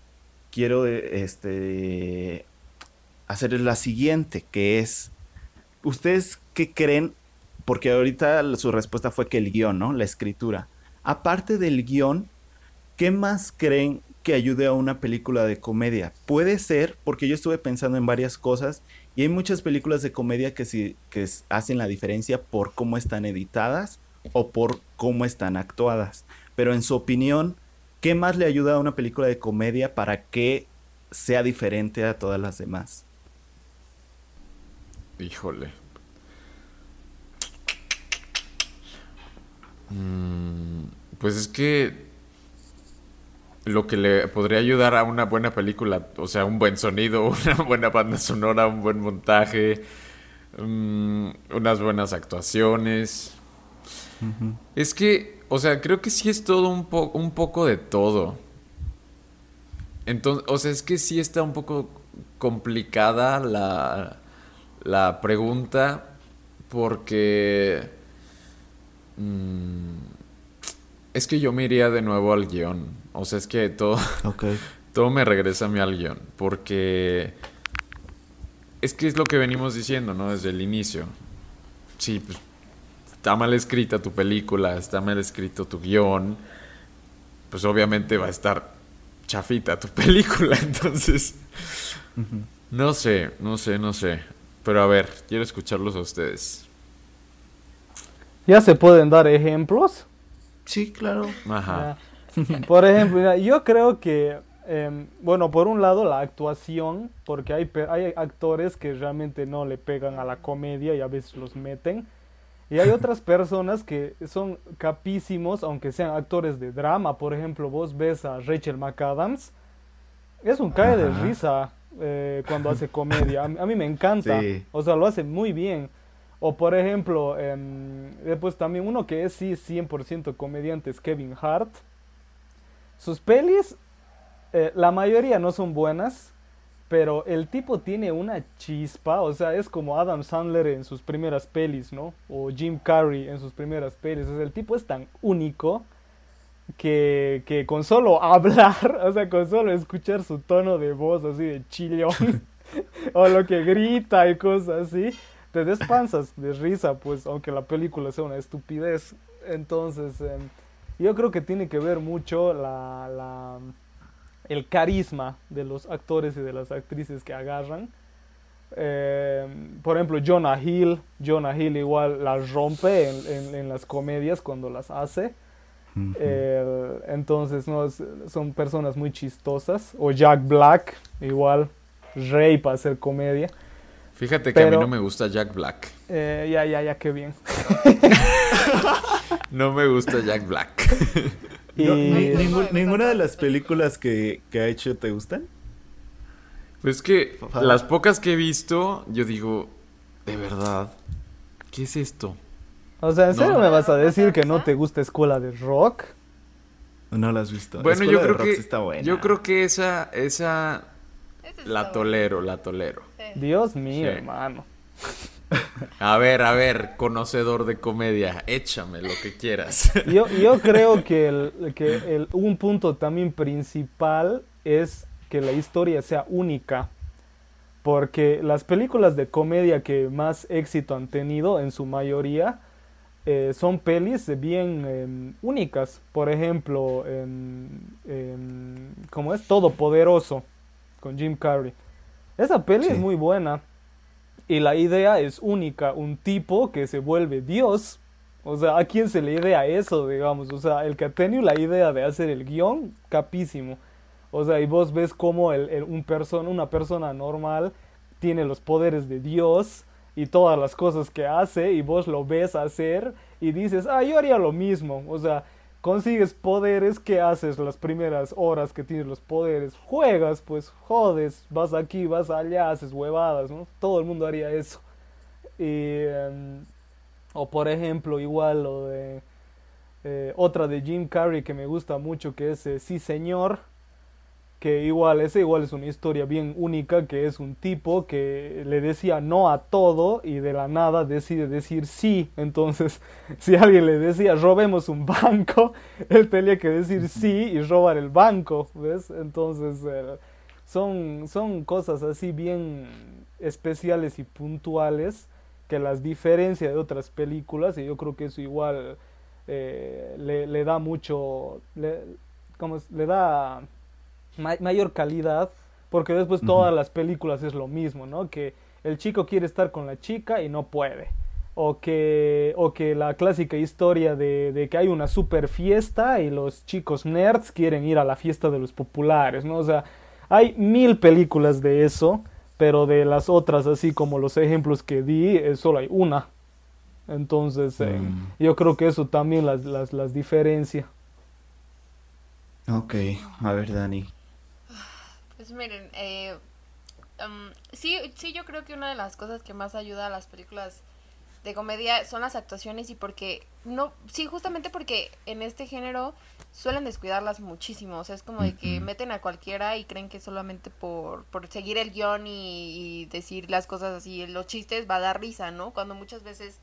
quiero, este, hacer la siguiente, que es, ¿ustedes qué creen? Porque ahorita su respuesta fue que el guion, ¿no? La escritura. Aparte del guion, ¿qué más creen que ayude a una película de comedia? Puede ser, porque yo estuve pensando en varias cosas y hay muchas películas de comedia que, sí, que hacen la diferencia por cómo están editadas o por cómo están actuadas. Pero en su opinión, ¿qué más le ayuda a una película de comedia para que sea diferente a todas las demás? Híjole. Mm, pues es que lo que le podría ayudar a una buena película, o sea, un buen sonido, una buena banda sonora, un buen montaje, mm, unas buenas actuaciones. Es que, o sea, creo que sí es todo un, un poco de todo. Entonces, o sea, es que sí está un poco complicada la, la pregunta porque... mm, es que yo me iría de nuevo al guion. O sea, es que todo, todo me regresa a mí al guion. Porque... Es que es lo que venimos diciendo, ¿no? Desde el inicio. Sí, pues está mal escrita tu película, está mal escrito tu guion, pues obviamente va a estar chafita tu película, entonces no sé, no sé, no sé. Pero a ver, quiero escucharlos a ustedes. Ya se pueden dar ejemplos. Sí, claro. Ajá. Por ejemplo, yo creo que, em, bueno, por un lado la actuación, porque hay, hay actores que realmente no le pegan a la comedia y a veces los meten. Y hay otras personas que son capísimos, aunque sean actores de drama. Por ejemplo, vos ves a Rachel McAdams. Es un cae de risa eh, cuando hace comedia. A, mí- a mí me encanta. Sí. O sea, lo hace muy bien. O por ejemplo, em, después también uno que es sí 100% comediante es Kevin Hart. Sus pelis, eh, la mayoría no son buenas, pero el tipo tiene una chispa, o sea, es como Adam Sandler en sus primeras pelis, ¿no? O Jim Carrey en sus primeras pelis. O sea, el tipo es tan único que, que con solo hablar, o sea, con solo escuchar su tono de voz así de chillón, o lo que grita y cosas así, te despansas de risa, pues, aunque la película sea una estupidez. Entonces, em, yo creo que tiene que ver mucho la, la- el carisma de los actores y de las actrices que agarran. Em, por ejemplo, Jonah Hill, Jonah Hill igual las rompe en, en- en las comedias cuando las hace. Eh, entonces, no, es- son personas muy chistosas. O Jack Black, igual, rey para hacer comedia. Fíjate que a mí no me gusta Jack Black. Eh, ya, ya, ya, qué bien. No me gusta Jack Black. Y No, ni- No, ningún- no, ¿Ninguna de las películas que, que ha hecho te gustan? Pues que las pocas que he visto, yo digo, de verdad, ¿qué es esto? O sea, ¿en No. serio me vas a decir que no te gusta Escuela de Rock? No la has visto. Bueno, Escuela yo de creo Rock que sí está buena. yo creo que esa esa la tolero, la tolero. Sí. Dios mío, Sí. hermano. A ver, a ver, conocedor de comedia, échame lo que quieras. Yo, yo creo que, el, que el- un punto también principal es que la historia sea única. Porque las películas de comedia que más éxito han tenido, en su mayoría, eh, son pelis bien em, únicas. Por ejemplo, em, em, como es Todopoderoso, con Jim Carrey. Esa peli Sí. es muy buena. Y la idea es única, un tipo que se vuelve Dios. O sea, ¿a quién se le idea eso, digamos? O sea, el que ha tenido la idea de hacer el guion, capísimo. O sea, y vos ves cómo el, el- un persona, una persona normal tiene los poderes de Dios y todas las cosas que hace y vos lo ves hacer y dices, ah, yo haría lo mismo. O sea, consigues poderes, ¿qué haces las primeras horas que tienes los poderes? Juegas, pues jodes, vas aquí, vas allá, haces huevadas, ¿no? Todo el mundo haría eso. Y, em, o por ejemplo, igual lo de eh, otra de Jim Carrey que me gusta mucho, que es eh, Sí Señor, que igual, ese igual es una historia bien única, que es un tipo que le decía no a todo y de la nada decide decir sí. Entonces, si alguien le decía robemos un banco, él tenía que decir sí y robar el banco, ¿ves? Entonces, eh, son, son cosas así bien especiales y puntuales que las diferencia de otras películas y yo creo que eso igual eh, le, le da mucho, le, ¿cómo es? le da ma- mayor calidad, porque después todas las películas es lo mismo, ¿no? Que el chico quiere estar con la chica y no puede. O que, o que la clásica historia de, de que hay una super fiesta y los chicos nerds quieren ir a la fiesta de los populares, ¿no? O sea, hay mil películas de eso, pero de las otras, así como los ejemplos que di, eh, solo hay una. Entonces, eh, Mm. yo creo que eso también las, las, las diferencia. Ok, a ver, Dani. Pues miren, eh, um, sí, sí, yo creo que una de las cosas que más ayuda a las películas de comedia son las actuaciones y porque no sí justamente porque en este género suelen descuidarlas muchísimo. O sea es como de que meten a cualquiera y creen que solamente por, por seguir el guion y, y decir las cosas así los chistes va a dar risa no cuando muchas veces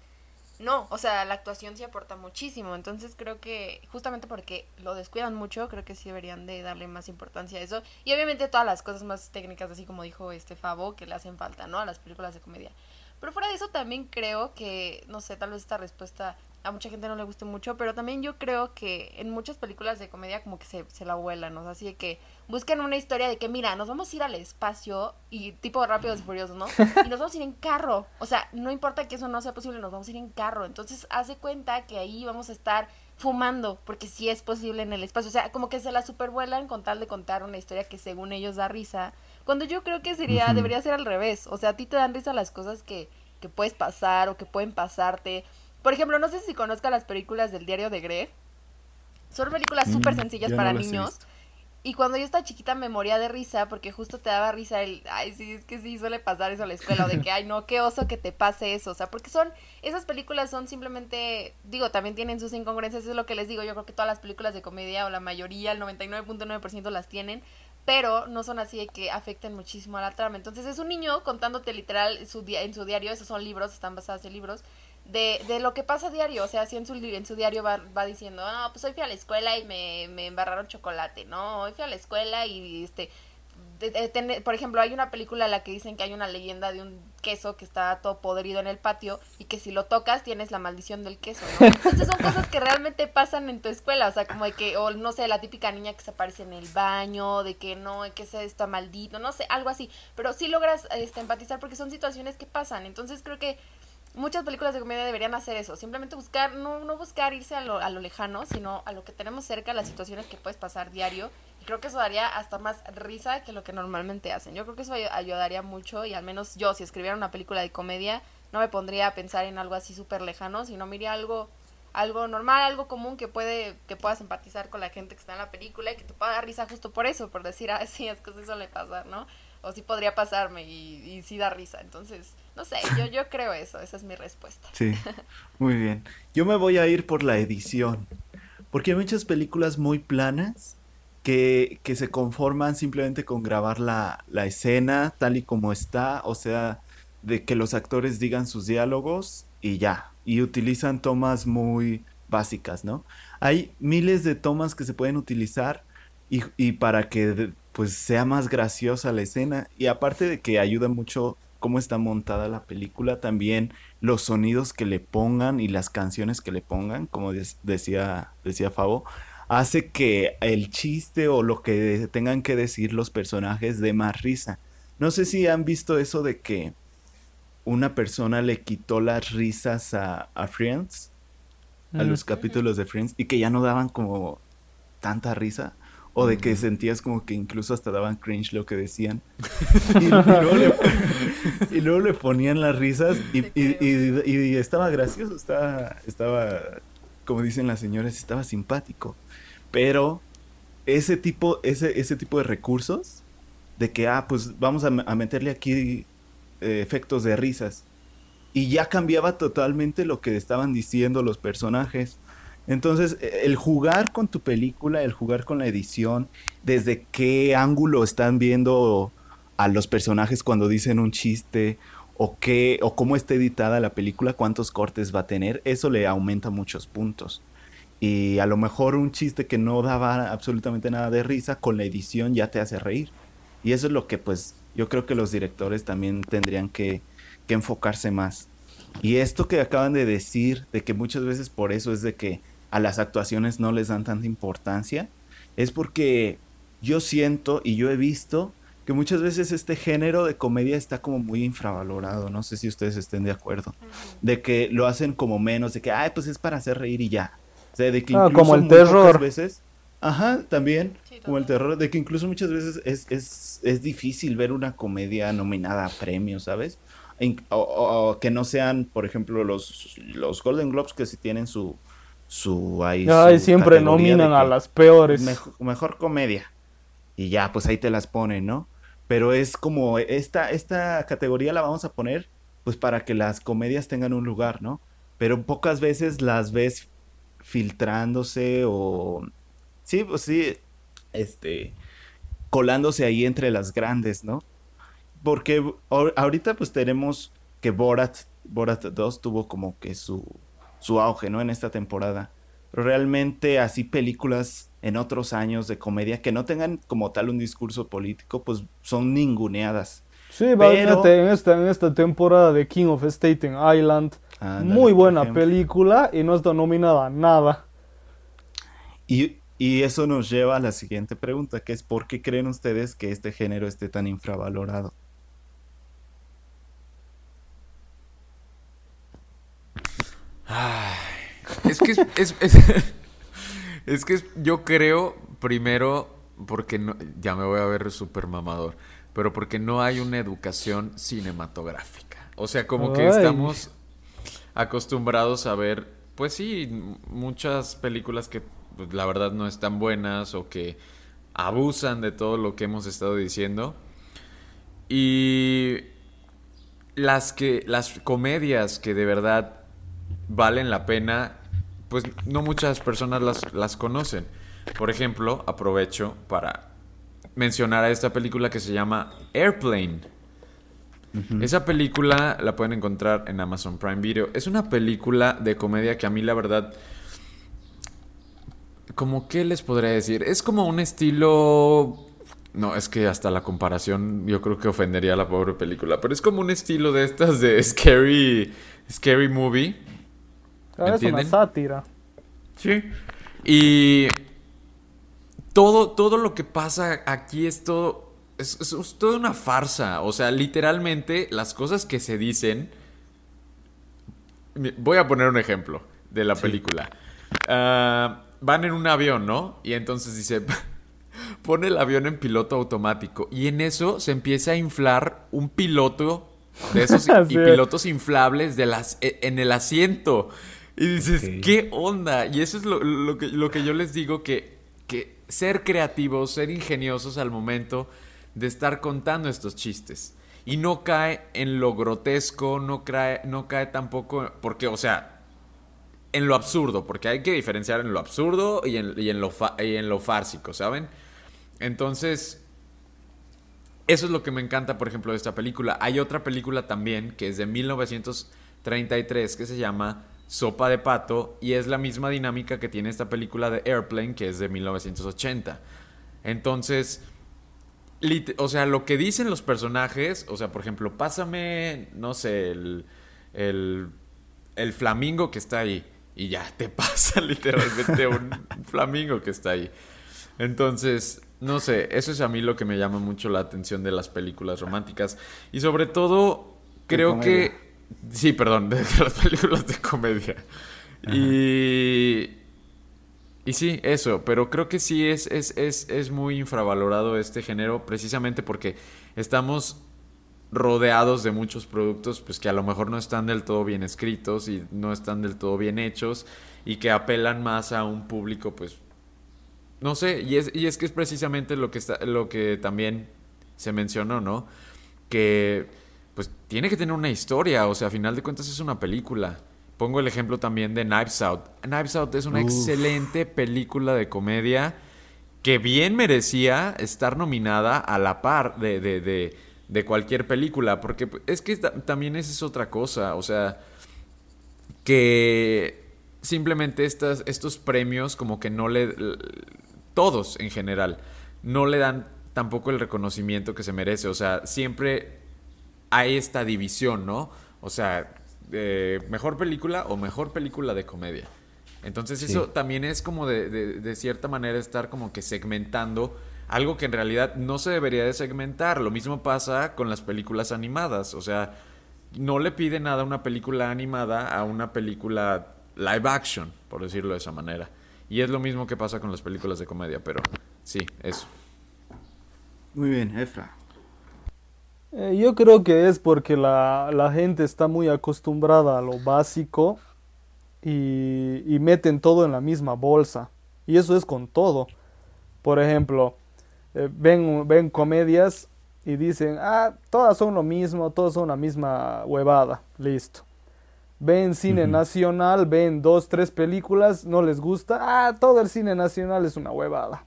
no o sea la actuación sí aporta muchísimo. Entonces creo que justamente porque lo descuidan mucho creo que sí deberían de darle más importancia a eso. Y obviamente todas las cosas más técnicas así como dijo este Favo que le hacen falta no a las películas de comedia. Pero fuera de eso también creo que, no sé, tal vez esta respuesta a mucha gente no le guste mucho, pero también yo creo que en muchas películas de comedia como que se, se la vuelan, o sea, así de que buscan una historia de que, mira, nos vamos a ir al espacio y tipo rápidos y furiosos, ¿no? Y nos vamos a ir en carro, o sea, no importa que eso no sea posible, nos vamos a ir en carro, entonces hace cuenta que ahí vamos a estar fumando, porque sí es posible en el espacio, o sea, como que se la supervuelan con tal de contar una historia que según ellos da risa, cuando yo creo que sería, debería ser al revés. O sea, a ti te dan risa las cosas que, que puedes pasar o que pueden pasarte. Por ejemplo, no sé si conozcas las películas del diario de Greg. Son películas súper Mm, sencillas yo no para niños. Y cuando yo estaba chiquita me moría de risa porque justo te daba risa el, ay, sí, es que sí, suele pasar eso a la escuela, o de que, ay, no, qué oso que te pase eso, o sea, porque son, esas películas son simplemente, digo, también tienen sus incongruencias, eso es lo que les digo, yo creo que todas las películas de comedia, o la mayoría, el 99.9% las tienen, pero no son así de que afecten muchísimo a la trama. Entonces es un niño contándote literal su en su diario, esos son libros, están basados en libros, de, de lo que pasa a diario, o sea, así en su, en su diario va, va diciendo, no, pues hoy fui a la escuela y me, me embarraron chocolate, ¿no? Hoy fui a la escuela y este... de- de tener- por ejemplo, hay una película en la que dicen que hay una leyenda de un queso que está todo podrido en el patio y que si lo tocas tienes la maldición del queso, ¿no? Entonces son cosas que realmente pasan en tu escuela, o sea, como de que, o no sé, la típica niña que se aparece en el baño, de que no, que ese está maldito, no sé, algo así, pero sí logras este, empatizar porque son situaciones que pasan, entonces creo que muchas películas de comedia deberían hacer eso, simplemente buscar, no, no buscar irse a lo, a lo lejano, sino a lo que tenemos cerca, las situaciones que puedes pasar diario, y creo que eso daría hasta más risa que lo que normalmente hacen. Yo creo que eso ay- ayudaría mucho, y al menos yo, si escribiera una película de comedia, no me pondría a pensar en algo así súper lejano, sino me iría algo algo normal, algo común que puede que puedas empatizar con la gente que está en la película y que te pueda dar risa justo por eso, por decir, ah, sí, es que eso suele pasar, ¿no? O sí podría pasarme y, y sí da risa. Entonces, no sé, yo, yo creo eso, esa es mi respuesta. Sí, muy bien. Yo me voy a ir por la edición, porque hay muchas películas muy planas que, que se conforman simplemente con grabar la, la escena tal y como está, o sea, de que los actores digan sus diálogos y ya, y utilizan tomas muy básicas, ¿no? Hay miles de tomas que se pueden utilizar y, y para que pues sea más graciosa la escena y aparte de que ayuda mucho cómo está montada la película, también los sonidos que le pongan y las canciones que le pongan, como decía, decía Fabo, hace que el chiste o lo que tengan que decir los personajes dé más risa. No sé si han visto eso de que una persona le quitó las risas a, a Friends, a Mm. los capítulos de Friends, y que ya no daban como tanta risa. O de que sentías como que incluso hasta daban cringe lo que decían. Y, y luego, le, y luego le ponían las risas y, Te y- creo. y- y estaba gracioso, estaba, estaba, como dicen las señoras, estaba simpático. Pero ese tipo, ese, ese tipo de recursos, de que, ah, pues vamos a meterle aquí eh, efectos de risas. Y ya cambiaba totalmente lo que estaban diciendo los personajes. Entonces, e- el jugar con tu película, el jugar con la edición, desde qué ángulo están viendo a los personajes cuando dicen un chiste, o qué, o cómo está editada la película, cuántos cortes va a tener, eso le aumenta muchos puntos. Y a lo mejor un chiste que no daba absolutamente nada de risa, con la edición ya te hace reír. Y eso es lo que pues yo creo que los directores también tendrían que, que enfocarse más. Y esto que acaban de decir, de que muchas veces por eso es de que a las actuaciones no les dan tanta importancia, es porque yo siento y yo he visto que muchas veces este género de comedia está como muy infravalorado. No sé si ustedes estén de acuerdo. De que lo hacen como menos, de que, ay, pues es para hacer reír y ya. O sea, de que Ah, incluso como el terror. veces. Ajá, también. Sí, como el terror, de que incluso muchas veces es, es, es difícil ver una comedia nominada a premios, ¿sabes? O, o- o que no sean, por ejemplo, los, los Golden Globes que sí tienen su, su, ahí, Ay, su siempre nominan a las peores. Mejor, mejor comedia. Y ya, pues ahí te las ponen, ¿no? Pero es como, esta, esta categoría la vamos a poner pues para que las comedias tengan un lugar, ¿no? Pero pocas veces las ves filtrándose o sí, pues sí, este colándose ahí entre las grandes, ¿no? Porque ahorita pues tenemos que Borat Borat 2 tuvo como que su su auge, ¿no? En esta temporada. Pero realmente así películas en otros años de comedia que no tengan como tal un discurso político, pues son ninguneadas. Sí, en, esta, en esta temporada de King of Staten Island, muy buena película y no está nominada a nada. Y, y eso nos lleva a la siguiente pregunta, que es ¿por qué creen ustedes que este género esté tan infravalorado? Es que es, es, que yo creo primero porque no, ya me voy a ver súper mamador pero porque no hay una educación cinematográfica. O sea, como que estamos acostumbrados a ver, pues sí, muchas películas que pues, la verdad no están buenas o que abusan de todo lo que hemos estado diciendo. Y las que las comedias que de verdad valen la pena, pues no muchas personas las, las conocen. Por ejemplo, aprovecho para mencionar a esta película que se llama Airplane. Esa película la pueden encontrar en Amazon Prime Video. Es una película de comedia que a mí la verdad... Como qué les podría decir? Es como un estilo... No, es que hasta la comparación yo creo que ofendería a la pobre película. Pero es como un estilo de estas de Scary, scary Movie. Es una sátira. Sí. Y todo, todo lo que pasa aquí es todo, es, toda una farsa. O sea, literalmente las cosas que se dicen... Voy a poner un ejemplo de la película. Ah, van en un avión, ¿no? Y entonces dice, pone el avión en piloto automático. Y en eso se empieza a inflar un piloto de esos y pilotos inflables de las, e, en el asiento. Y dices, ¿qué onda? Y eso es lo, que, lo que yo les digo que, que ser creativos, ser ingeniosos al momento de estar contando estos chistes. Y no cae en lo grotesco, no cae, no cae tampoco, porque, o sea, en lo absurdo, porque hay que diferenciar en lo absurdo y en, lo, y en lo fársico, ¿saben? Entonces, eso es lo que me encanta, por ejemplo, de esta película. Hay otra película también que es de 1933 que se llama Sopa de Pato y es la misma dinámica que tiene esta película de Airplane que es de 1980. Entonces, o sea, lo que dicen los personajes, o sea, por ejemplo, pásame, no sé, el, el, el flamingo que está ahí y ya te pasa literalmente un flamingo que está ahí. Entonces, no sé, eso es a mí lo que me llama mucho la atención de las películas románticas y sobre todo creo que Sí, perdón, de las películas de comedia. Y. Y sí, eso, pero creo que sí es, es, es, es muy infravalorado este género precisamente porque estamos rodeados de muchos productos pues que a lo mejor no están del todo bien escritos y no están del todo bien hechos y que apelan más a un público pues no sé y es, y es que es precisamente lo que está lo que también se mencionó no que pues tiene que tener una historia, o sea, a final de cuentas es una película. Pongo el ejemplo también de Knives Out. Knives Out es una excelente película de comedia que bien merecía estar nominada a la par de, de, de, cualquier película, porque es que también esa es otra cosa, o sea, que simplemente estas, estos premios como que no le... todos en general, no le dan tampoco el reconocimiento que se merece, o sea, siempre hay esta división, ¿no? O sea, mejor película o mejor película de comedia. Entonces eso también es como de, de, cierta manera estar como que segmentando algo que en realidad no se debería de segmentar. Lo mismo pasa con las películas animadas. O sea, no le pide nada una película animada a una película live action, por decirlo de esa manera. Y es lo mismo que pasa con las películas de comedia, pero sí, eso. Muy bien, Efra. Eh, yo creo que es porque la, la, gente está muy acostumbrada a lo básico y, y, meten todo en la misma bolsa. Y eso es con todo. Por ejemplo, eh, ven, ven comedias y dicen, ah, todas son lo mismo, todas son la misma huevada, listo. Ven cine nacional, ven dos, tres películas, no les gusta, ah, todo el cine nacional es una huevada.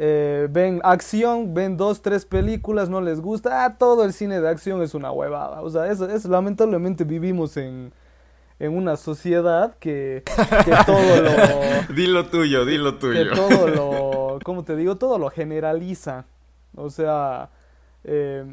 Eh, ven acción, ven dos, tres películas, no les gusta, ah, todo el cine de acción es una huevada. O sea, eso, eso lamentablemente vivimos en, en una sociedad que, que todo lo... dilo tuyo, dilo tuyo. Que todo lo, ¿cómo te digo? Todo lo generaliza. O sea, eh,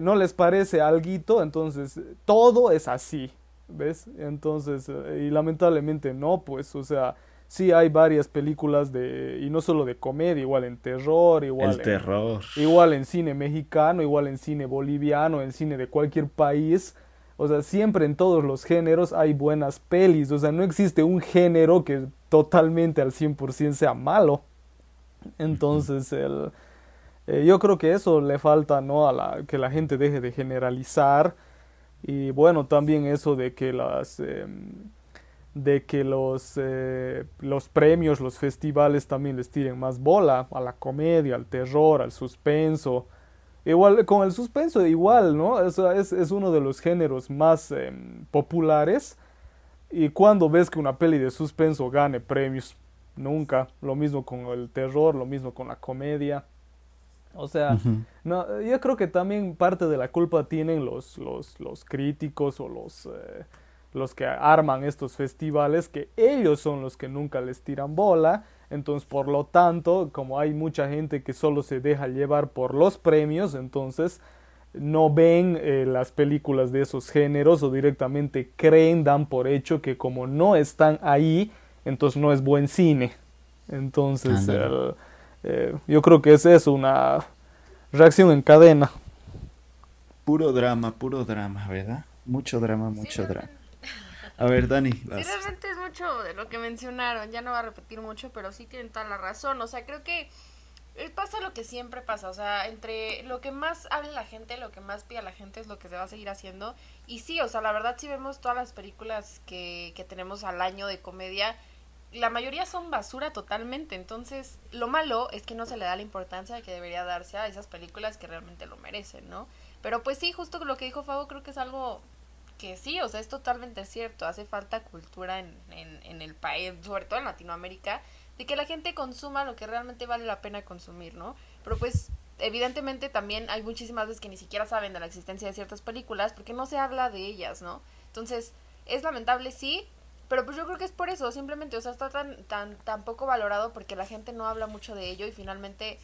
no les parece alguito, entonces todo es así, ¿ves? Entonces, eh, y lamentablemente no, pues, o sea, sí hay varias películas de, y no solo de comedia, igual en terror, igual El terror. Igual en cine mexicano, igual en cine boliviano, en cine de cualquier país. O sea, siempre en todos los géneros hay buenas pelis. O sea, no existe un género que totalmente al 100% sea malo. Entonces, el, eh, yo creo que eso le falta, ¿no? A la, que la gente deje de generalizar. Y bueno, también eso de que las... Em, de que los, eh, los premios, los festivales también les tiren más bola a la comedia, al terror, al suspenso. Igual, con el suspenso igual, ¿no? Eso es, es uno de los géneros más em, populares. Y cuando ves que una peli de suspenso gane premios, nunca. Lo mismo con el terror, lo mismo con la comedia. O sea, no, yo creo que también parte de la culpa tienen los, los, los críticos o los, eh, los que arman estos festivales, que ellos son los que nunca les tiran bola. Entonces, por lo tanto, como hay mucha gente que solo se deja llevar por los premios, entonces no ven eh, las películas de esos géneros o directamente creen, dan por hecho que como no están ahí, entonces no es buen cine. Entonces, eh, yo creo que es eso, una reacción en cadena. Puro drama, puro drama, ¿verdad? Mucho drama, mucho drama. A ver, Dani. Sí, realmente es mucho de lo que mencionaron. Ya no va a repetir mucho, pero sí tienen toda la razón. O sea, creo que eh, pasa lo que siempre pasa. O sea, entre lo que más habla la gente, lo que más pide la gente es lo que se va a seguir haciendo. Y sí, o sea, la verdad, si vemos todas las películas que, que tenemos al año de comedia la mayoría son basura totalmente. Entonces, lo malo es que no se le da la importancia que debería darse a esas películas que realmente lo merecen, ¿no? Pero pues sí, justo lo que dijo Fabo, creo que es algo que sí, o sea, es totalmente cierto. Hace falta cultura en, en, el país, sobre todo en Latinoamérica, de que la gente consuma lo que realmente vale la pena consumir, ¿no? Pero pues evidentemente también hay muchísimas veces que ni siquiera saben de la existencia de ciertas películas porque no se habla de ellas, ¿no? Entonces, es lamentable, sí, pero pues yo creo que es por eso, simplemente, o sea, está tan, tan, tan poco valorado porque la gente no habla mucho de ello y finalmente,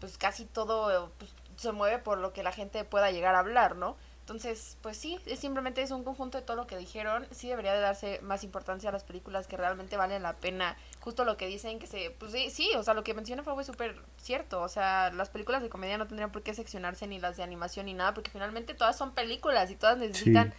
pues casi todo pues, se mueve por lo que la gente pueda llegar a hablar, ¿no? Entonces, pues sí, es simplemente es un conjunto de todo lo que dijeron. Sí debería de darse más importancia a las películas que realmente valen la pena. Justo lo que dicen que se... Pues sí, sí o sea, lo que menciona fue súper cierto. O sea, las películas de comedia no tendrían por qué seccionarse ni las de animación ni nada, porque finalmente todas son películas y todas necesitan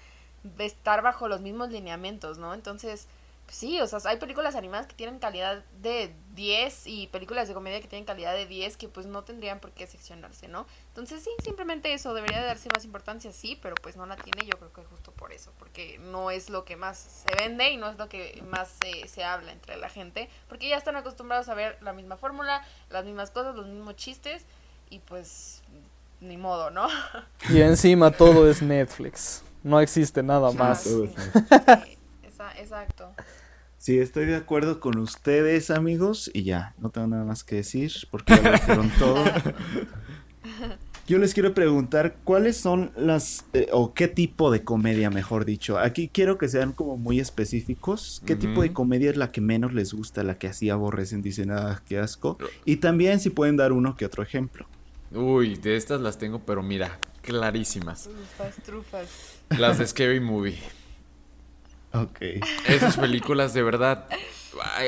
estar bajo los mismos lineamientos, ¿no? Entonces, sí, o sea, hay películas animadas que tienen calidad de 10 y películas de comedia que tienen calidad de 10 que pues no tendrían por qué seccionarse, ¿no? Entonces sí, simplemente eso, debería de darse más importancia, sí, pero pues no la tiene yo creo que justo por eso, porque no es lo que más se vende y no es lo que más se, se habla entre la gente, porque ya están acostumbrados a ver la misma fórmula, las mismas cosas, los mismos chistes y pues ni modo, ¿no? Y encima todo es Netflix. No existe nada más. exacto. Sí, estoy de acuerdo con ustedes, amigos, y ya, no tengo nada más que decir porque ya lo dijeron todo. Yo les quiero preguntar cuáles son las eh, o qué tipo de comedia, mejor dicho. Aquí quiero que sean como muy específicos. ¿Qué tipo de comedia es la que menos les gusta, la que así aborrecen, dicen, ah, qué asco? Y también si pueden dar uno que otro ejemplo. Uy, de estas las tengo, pero mira, clarísimas. Las de Scary Movie. Ok. Esas películas de verdad.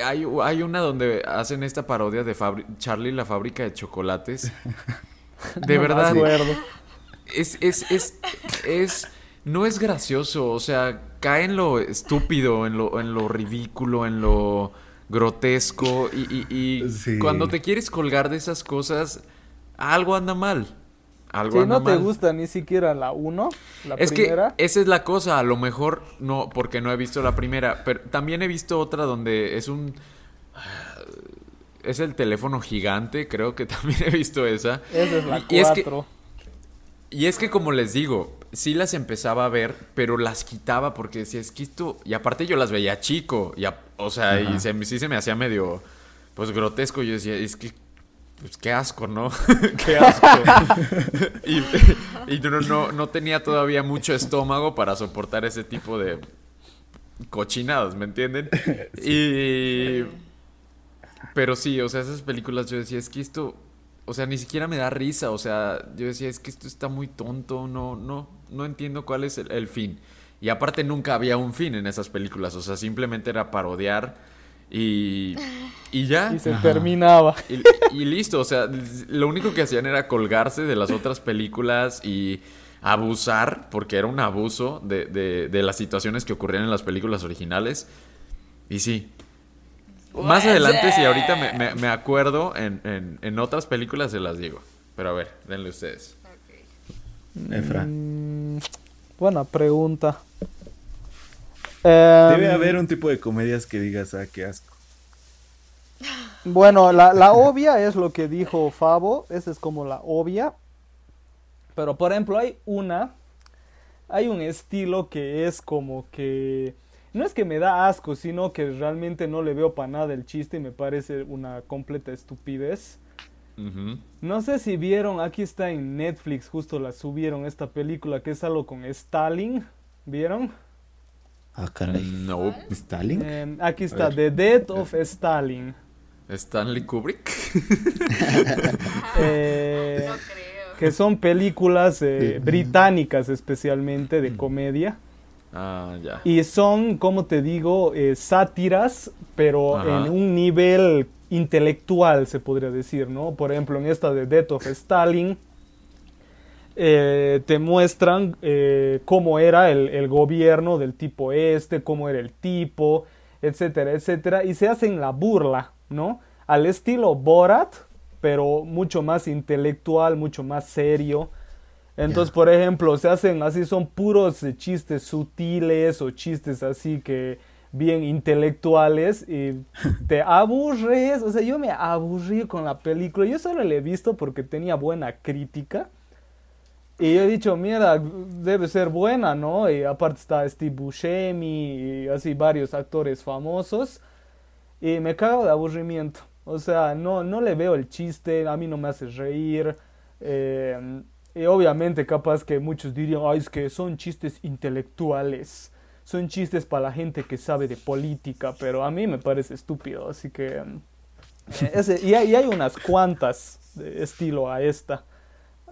Hay, hay una donde hacen esta parodia de Charlie la fábrica de chocolates. De verdad. Es, es, es, es, no es gracioso, o sea, cae en lo estúpido, en lo, en lo ridículo, en lo grotesco y, y, cuando te quieres colgar de esas cosas, algo anda mal. Algo no te gusta ni siquiera la 1, la es que esa es la cosa, a lo mejor no, porque no he visto la primera, pero también he visto otra donde es un... es el teléfono gigante, creo que también he visto esa. Esa es la Y es que- 4. Y es que como les digo, sí las empezaba a ver, pero las quitaba porque decía, es que esto... Y aparte yo las veía chico, y a- o sea, y Ajá. se, me- sí se me hacía medio, pues, grotesco. Yo decía, es que, pues, qué asco, ¿no? qué asco. y y no, no, no tenía todavía mucho estómago para soportar ese tipo de cochinadas, ¿me entienden? Y... Pero sí, o sea, esas películas yo decía, es que esto, o sea, ni siquiera me da risa, o sea, yo decía, es que esto está muy tonto, no, no, no entiendo cuál es el, el fin. Y aparte nunca había un fin en esas películas, o sea, simplemente era parodiar y, y ya. Y se terminaba. Y, y listo, o sea, lo único que hacían era colgarse de las otras películas y abusar, porque era un abuso de, de- de las situaciones que ocurrían en las películas originales. Y sí. Más adelante, si ahorita me, me- me acuerdo, en, en- en otras películas se las digo. Pero a ver, denle ustedes. Efra. Mm, buena pregunta. Em, Debe haber un tipo de comedias que digas, ah, qué asco. Bueno, la, la obvia es lo que dijo Fabo, esa es como la obvia. Pero por ejemplo, hay una, hay un estilo que es como que, no es que me da asco, sino que realmente no le veo para nada el chiste y me parece una completa estupidez. No sé si vieron, aquí está en Netflix, justo la subieron esta película que es algo con Stalin, ¿vieron? Ah, caray. No. ¿Stalin? Em, aquí está. The Death of Stalin. Stanley Kubrick. Eh, No creo. que son películas eh, británicas especialmente de comedia Ah, ya. y son, como te digo, eh, sátiras, pero Ajá. en un nivel intelectual se podría decir, ¿no? Por ejemplo, en esta de Death of Stalin eh, te muestran eh, cómo era el, el gobierno del tipo este, cómo era el tipo, etcétera, etcétera, y se hacen la burla, ¿no? Al estilo Borat, pero mucho más intelectual, mucho más serio. Entonces, por ejemplo, se hacen así, son puros chistes sutiles o chistes así que bien intelectuales y te aburres, o sea, yo me aburrí con la película, yo solo la he visto porque tenía buena crítica y yo he dicho, mira, debe ser buena, ¿no? Y aparte está Steve Buscemi y así varios actores famosos y me cago de aburrimiento, o sea, no, no le veo el chiste, a mí no me hace reír. eh, y obviamente capaz que muchos dirían, ay, es que son chistes intelectuales, son chistes para la gente que sabe de política, pero a mí me parece estúpido, así que... eh, ese- y, hay, y hay unas cuantas de estilo a esta,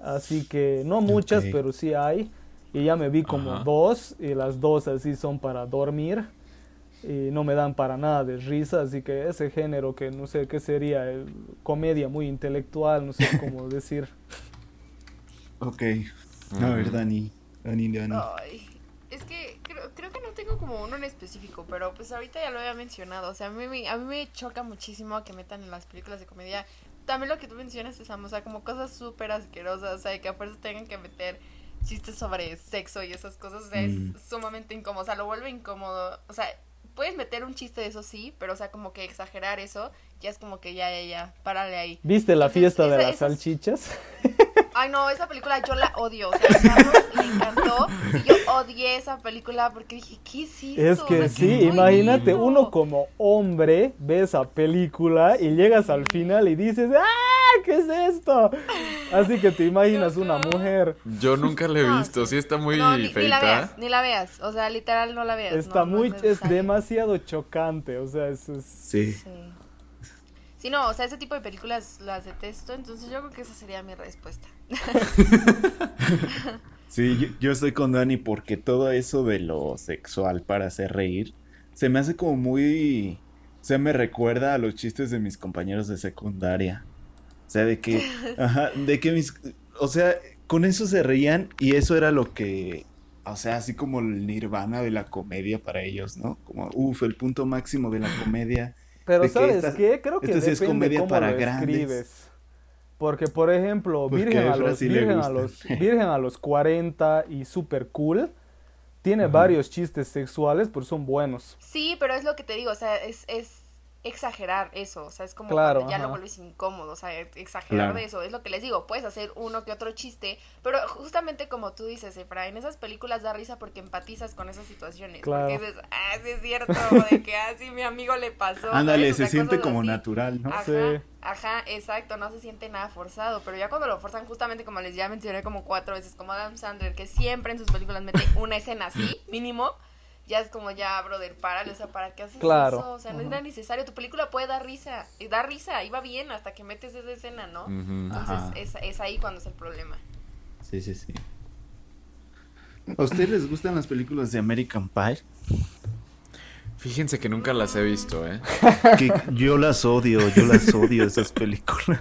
así que no muchas, Ok. pero sí hay. Y ya me vi como Ajá. dos, y las dos así son para dormir, y no me dan para nada de risa, así que ese género que no sé qué sería, eh, comedia muy intelectual, no sé cómo decir. Ok. A ver, Dani. Dani, Dani. Ay, es que creo, creo que no tengo como uno en específico, pero pues ahorita ya lo había mencionado. O sea, a mí, me- a mí me choca muchísimo que metan en las películas de comedia también lo que tú mencionas, Sam, o sea, como cosas súper asquerosas, o sea, que a fuerza tengan que meter chistes sobre sexo y esas cosas, o sea, Mm. es sumamente incómodo, o sea, lo vuelve incómodo, o sea, puedes meter un chiste de eso sí, pero o sea, como que exagerar eso, ya es como que ya, ya, ya, párale ahí. ¿Viste la Entonces, fiesta de esa- las salchichas? Ay, no, esa película yo la odio. O sea, a Carlos le encantó. Y yo odié esa película porque dije, ¿qué es esto? Es O que sea, ¿qué sí, imagínate, uno como hombre ve esa película y llegas al final y dices, ¡ah! ¿Qué es esto? Así que te imaginas una mujer. Yo nunca la he No, visto, sí está muy No, ni, ni la feita. veas, ni la veas. O sea, literal no la veas. Está no, no muy, es demasiado chocante, o sea, es, es- Sí. Sí. Sí, no, o sea, ese tipo de películas las detesto, entonces yo creo que esa sería mi respuesta. Sí, yo, yo estoy con Dani porque todo eso de lo sexual para hacer reír se me hace como muy... O sea, me recuerda a los chistes de mis compañeros de secundaria. O sea, de que... Ajá, de que mis... O sea, con eso se reían y eso era lo que... O sea, así como el nirvana de la comedia para ellos, ¿no? Como, uff, el punto máximo de la comedia. Pero ¿sabes esta- qué? Creo que esta sí es depende comedia cómo para lo grandes. escribes. Porque, por ejemplo, Porque Virgen a los, sí Virgen, a los, Virgen a los 40 y Super Cool tiene Ajá. varios chistes sexuales, pero son buenos. Sí, pero es lo que te digo, o sea, es, es exagerar eso, o sea, es como Claro, ya ajá. lo vuelves incómodo, o sea, exagerar Claro. de eso, es lo que les digo, puedes hacer uno que otro chiste, pero justamente como tú dices, Efra, en esas películas da risa porque empatizas con esas situaciones, Claro. porque dices, ah, sí es cierto, de que así mi amigo le pasó. Ándale, se siente como así. natural, ¿no? Ajá, Sí. ajá, exacto, no se siente nada forzado, pero ya cuando lo forzan justamente como les ya mencioné como cuatro veces, como Adam Sandler, que siempre en sus películas mete una escena así, mínimo, ya es como ya, brother, párale, o sea, ¿para qué haces Claro, eso? O sea, no ajá. era necesario, tu película puede dar risa, y da risa, iba bien hasta que metes esa escena, ¿no? Entonces es, es ahí cuando es el problema. Sí, sí, sí. ¿A ustedes les gustan las películas de American Pie? Fíjense que nunca las he visto, ¿eh? Que yo las odio, yo las odio esas películas.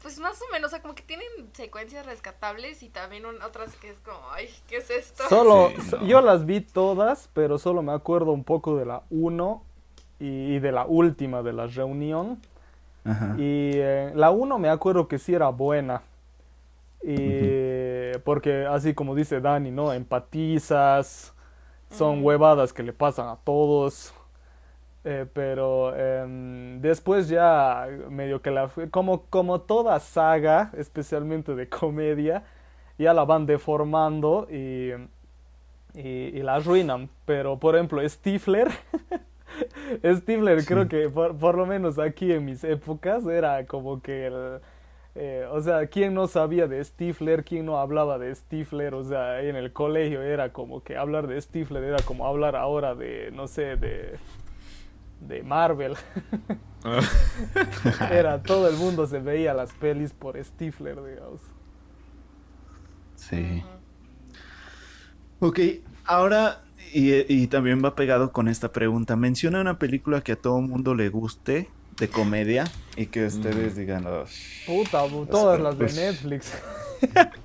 Pues más o menos, o sea, como que tienen secuencias rescatables y también un- otras que es como, ay, ¿qué es esto? Solo, Sí, so- no. yo las vi todas, pero solo me acuerdo un poco de la 1 y, y de la última de la reunión. Ajá. Y eh, la 1 me acuerdo que sí era buena. Y porque así como dice Dani, ¿no? Empatizas, son huevadas que le pasan a todos. Eh, pero em, después ya medio que la como, como toda saga, especialmente de comedia, ya la van deformando y, y, y la arruinan. Pero por ejemplo, Stifler, Stifler creo que por, por lo menos aquí en mis épocas era como que el... eh, o sea, ¿quién no sabía de Stifler? ¿Quién no hablaba de Stifler? O sea, en el colegio era como que hablar de Stifler era como hablar ahora de, no sé, de, de Marvel. era, todo el mundo se veía las pelis por Stifler, digamos. Sí. Ok, ahora, y, y también va pegado con esta pregunta. Menciona una película que a todo mundo le guste, de comedia, y que ustedes digan, "Oh, Puta, todas las de pues- Netflix.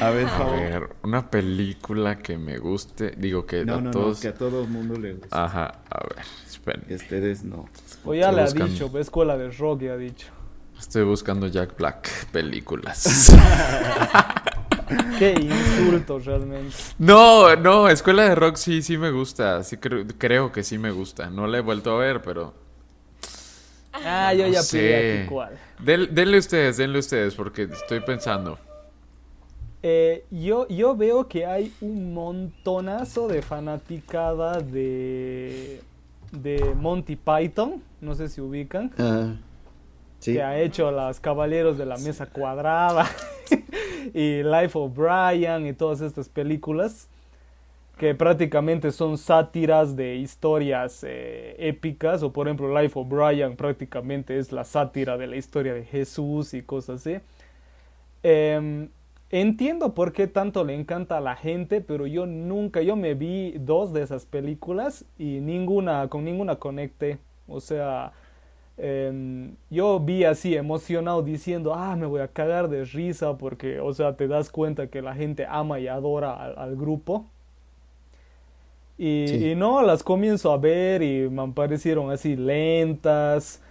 a ver, A Fabo". ver, una película que me guste. Digo que No, a no, todos. no, que a todo mundo le guste. Ajá, a ver, esperen. Ustedes no. O ya Estoy le ha dicho, escuela de rock ya ha dicho. Estoy buscando Jack Black películas. Qué insulto realmente. no, no, Escuela de Rock sí, sí me gusta. Sí creo, creo que sí me gusta. No la he vuelto a ver, pero. Ah, yo ya sé. pillé aquí cuál. Del- denle ustedes, denle ustedes, porque estoy pensando. Eh, yo, yo veo que hay un montonazo de fanaticada de, de Monty Python, no sé si ubican, sí. que ha hecho las Caballeros de la Mesa Cuadrada y Life of Brian y todas estas películas que prácticamente son sátiras de historias eh, épicas o por ejemplo Life of Brian prácticamente es la sátira de la historia de Jesús y cosas así. Em, entiendo por qué tanto le encanta a la gente, pero yo nunca, yo me vi dos de esas películas y ninguna, con ninguna conecté. O sea, em, yo vi así emocionado diciendo, ah, me voy a cagar de risa porque, o sea, te das cuenta que la gente ama y adora al, al grupo. Y, Sí. y no, las comienzo a ver y me parecieron así lentas,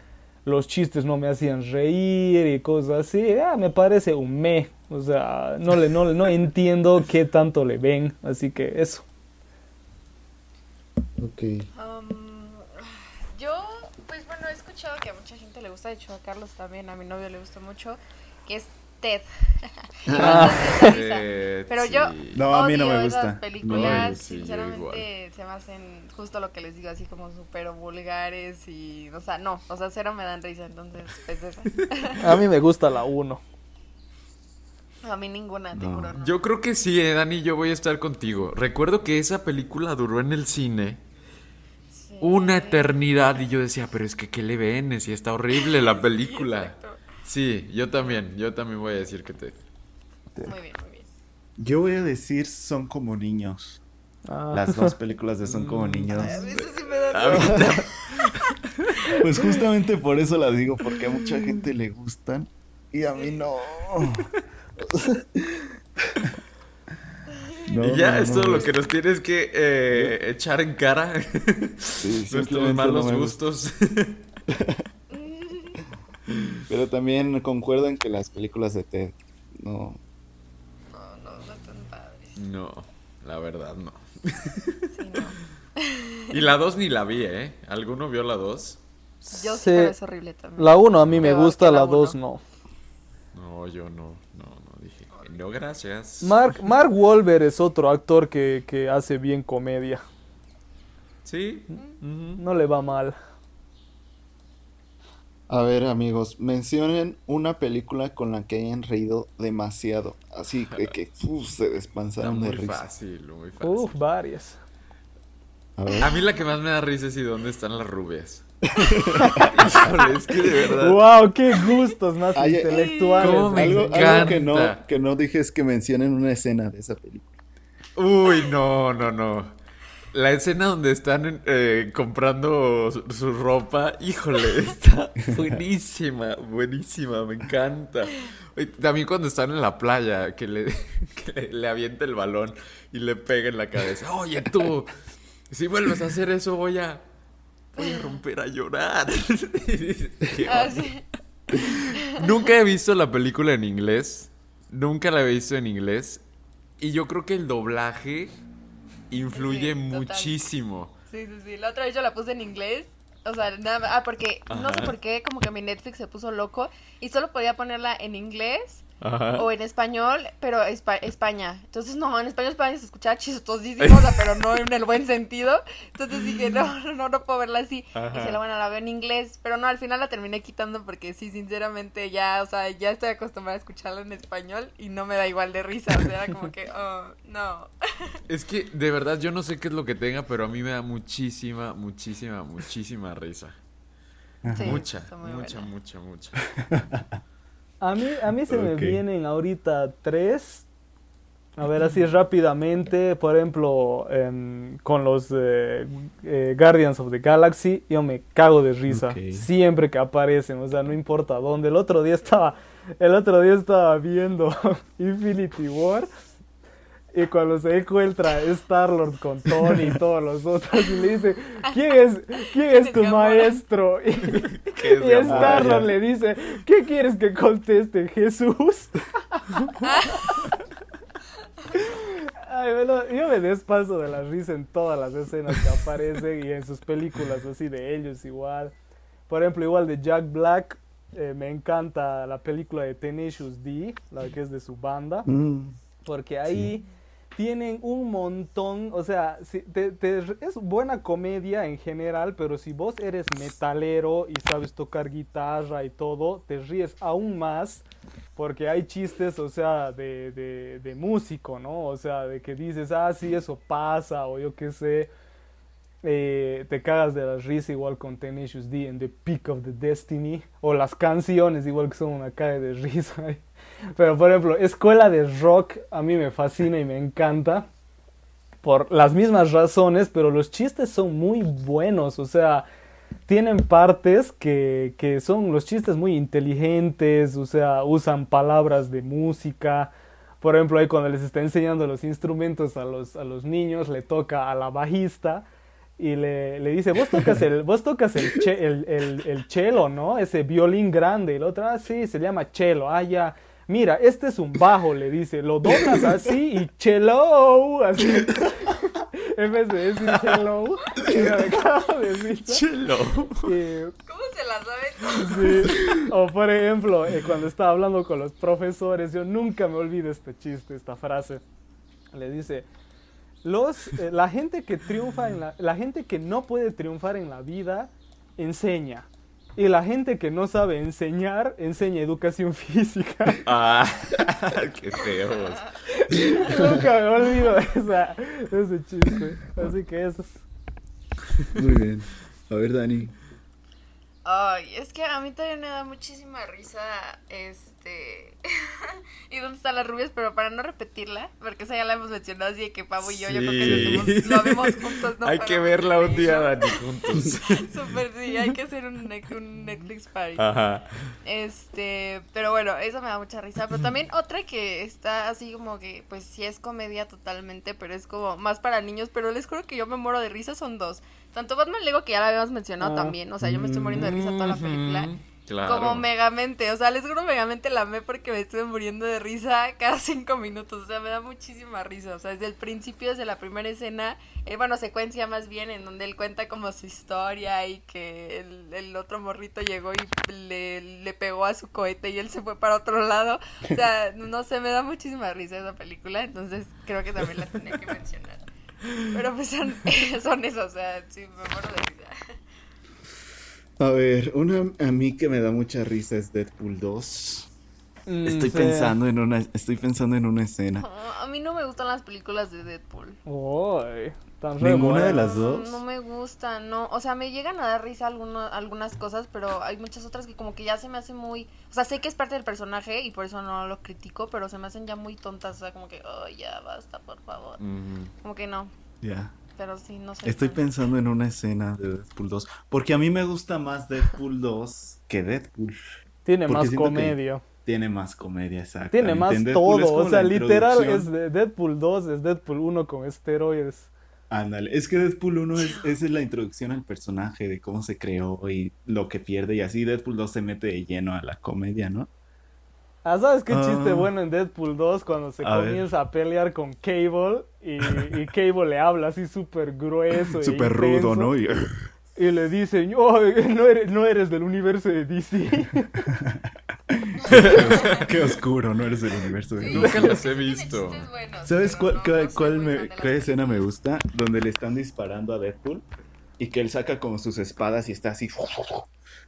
los chistes no me hacían reír y cosas así. Ah, me parece un me. O sea, no, le, no, no entiendo qué tanto le ven, así que eso. Ok. Um, yo, pues bueno, he escuchado que a mucha gente le gusta, de hecho a Carlos también, a mi novio le gusta mucho, que es Ted. Ah. Pero yo sí. No, a mí no odio me esas gusta. películas, No, sí, yo sinceramente se me hacen justo lo que les digo, así como súper vulgares y, o sea, no, o sea, cero me dan risa, entonces, pues esa. A mí me gusta la 1. A mí ninguna, te No. juro, no. Yo creo que sí, eh, Dani, yo voy a estar contigo. Recuerdo que esa película duró en el cine Sí. una eternidad y yo decía, pero es que ¿qué le ven? Si está horrible la película. Sí, yo también, yo también voy a decir que te... Muy bien, muy bien. Yo voy a decir Son como niños. Ah. Las dos películas de Son como niños. A veces sí me da Pues justamente por eso las digo, porque a mucha gente le gustan y a mí no. No, y ya no, es no todo me lo que nos tienes que eh, echar en cara. Sí, Nuestros malos gustos. Pero también concuerdo en que las películas de Ted no. No, no, no están padres. no, la verdad no. Sí, no. Y la 2 ni la vi, ¿eh? ¿Alguno vio la 2? Yo sí, pero es horrible también. La 1 a mí me gusta, la la 2 uno. no. No, yo no. No, gracias. Mark, Mark Wahlberg es otro actor que, que hace bien comedia. Sí. ujú. No le va mal. A ver, amigos, mencionen una película con la que hayan reído demasiado. Así que, que uf, se Está despansaron de muy risa. fácil, muy fácil. Uf, varias. A ver. A mí la que más me da risa es y dónde están las rubias. Híjole, es que de verdad. Wow, qué gustos más Ay, intelectuales. ¿Cómo me algo, que no, que no dije es que mencionen una escena de esa película. Uy, no, no, no. La escena donde están eh, comprando su, su ropa, híjole, está buenísima, buenísima, me encanta. También cuando están en la playa, que le, que le, le avienta el balón y le pega en la cabeza. Oye, tú, si vuelves a hacer eso, voy a, voy a romper a llorar. Ah, sí. Nunca he visto la película en inglés. Nunca la he visto en inglés. Y yo creo que el doblaje influye Sí, muchísimo. Sí, sí, sí. La otra vez yo la puse en inglés. O sea, nada más. Ah, porque no sé por qué, como que mi Netflix se puso loco y solo podía ponerla en inglés Ajá. o en español, pero Espa- España. Entonces, no, en español España se escuchaba chistosísimo, o sea, pero no en el buen sentido. Entonces dije, no, no, no, no puedo verla así. Ajá. Y dije, bueno, la veo en inglés, pero no, al final la terminé quitando porque sí, sinceramente ya, o sea, ya estoy acostumbrada a escucharla en español y no me da igual de risa. O sea, era como que, oh, no. Es que de verdad yo no sé qué es lo que tenga, pero a mí me da muchísima, muchísima, muchísima risa. Sí, mucha, mucha, mucha, mucha. A mí, a mí se me vienen ahorita tres. A ver, así rápidamente, por ejemplo, em, con los eh, eh, Guardians of the Galaxy, yo me cago de risa siempre que aparecen, o sea, no importa dónde. El otro día estaba, el otro día estaba viendo Infinity War y cuando se encuentra Star-Lord con Tony y todos los otros y le dice, ¿quién es, quién es tu maestro? Y, ¿Qué es y? Star-Lord Ah, le dice, ¿qué quieres que conteste, Jesús? Ay, bueno, yo me despaso de la risa en todas las escenas que aparecen y en sus películas así de ellos igual. Por ejemplo, igual de Jack Black, eh, me encanta la película de Tenacious D, la que es de su banda, Mm, porque ahí tienen un montón, o sea, si te- te- es buena comedia en general, pero si vos eres metalero y sabes tocar guitarra y todo, te ríes aún más porque hay chistes, o sea, de, de, músico, ¿no? O sea, de que dices, ah, sí, eso pasa, o yo qué sé. Eh, te cagas de la risa igual con Tenacious D en The Peak of the Destiny, o las canciones igual que son una caga de risa. Pero, por ejemplo, Escuela de Rock a mí me fascina y me encanta por las mismas razones, pero los chistes son muy buenos, o sea, tienen partes que, que son los chistes muy inteligentes, o sea, usan palabras de música. Por ejemplo, ahí cuando les está enseñando los instrumentos a los, a los niños, le toca a la bajista y le, le dice, vos tocas el, vos tocas el, che- el, el, el cello, ¿no? Ese violín grande. Y el otro, ah, sí, se llama cello. Ah, ya. Mira, este es un bajo, le dice. Lo doblas así y cello. Así. en vez de decir cago de. Chelo. ¿Cómo se la sabe? Sí. O por ejemplo, eh, cuando estaba hablando con los profesores, yo nunca me olvido este chiste, esta frase. Le dice, los, eh, la gente que triunfa en la, la gente que no puede triunfar en la vida enseña. Y la gente que no sabe enseñar, enseña educación física. Ah, qué feos. nunca me olvido de, esa- de ese chiste. Así que eso es... muy bien. A ver, Dani. Ay, es que a mí también me da muchísima risa, este... ¿Y dónde están las rubias? Pero para no repetirla, porque esa ya la hemos mencionado así de que Pavo y yo, yo creo que Sí. lo vemos juntos, ¿no? Hay Para que verla un día. Dani, juntos. Súper, sí, hay que hacer un, ne- un Netflix party. Ajá. Este, pero bueno, eso me da mucha risa. Pero también otra que está así como que, pues sí es comedia totalmente, pero es como más para niños. Pero les juro que yo me muero de risa, son dos. Tanto Batman Lego, que ya la habíamos mencionado Ah. también. O sea, yo me estoy muriendo de risa toda la película. Claro. Como Megamente, o sea, les juro Megamente la amé porque me estuve muriendo de risa cada cinco minutos, o sea, me da muchísima risa, o sea, desde el principio, desde la primera escena, eh, bueno, secuencia más bien, en donde él cuenta como su historia y que el, el otro morrito llegó y le, le, pegó a su cohete y él se fue para otro lado, o sea, no sé, me da muchísima risa esa película, entonces creo que también la tenía que mencionar. Pero pues son, son eso, o sea, sí, me muero de risa. A ver, una a mí que me da mucha risa es Deadpool 2. Mm, estoy pensando en una estoy pensando en una escena. a mí no me gustan las películas de Deadpool. Ninguna de las dos. No, me gustan, no, o sea, me llegan a dar risa algunas cosas, pero hay muchas otras que como que ya se me hacen muy, o sea, sé que es parte del personaje y por eso no lo critico, pero se me hacen ya muy tontas, o sea, como que, oh, ya basta, por favor. Como que no. Ya. Pero sí, no sé. Estoy pensando en una escena de Deadpool 2. Porque a mí me gusta más Deadpool 2 que Deadpool. Tiene más comedia. Tiene más comedia, exacto. Tiene más todo. O sea, literal es de Deadpool 2, es Deadpool 1 con esteroides. Ándale, es que Deadpool 1 es, es, la introducción al personaje, de cómo se creó y lo que pierde, y así Deadpool 2 se mete de lleno a la comedia, ¿no? Ah, ¿sabes qué chiste ah. bueno en Deadpool 2 cuando se comienza a pelear con Cable y, Cable le habla así súper grueso? Súper rudo, ¿no? Y... le dice, oh, no, eres, no eres del universo de DC. qué, oscuro, no eres del universo de DC. Nunca los he visto. ¿Sabes cuál, cuál, escena me gusta? Donde le están disparando a Deadpool y que él saca como sus espadas y está así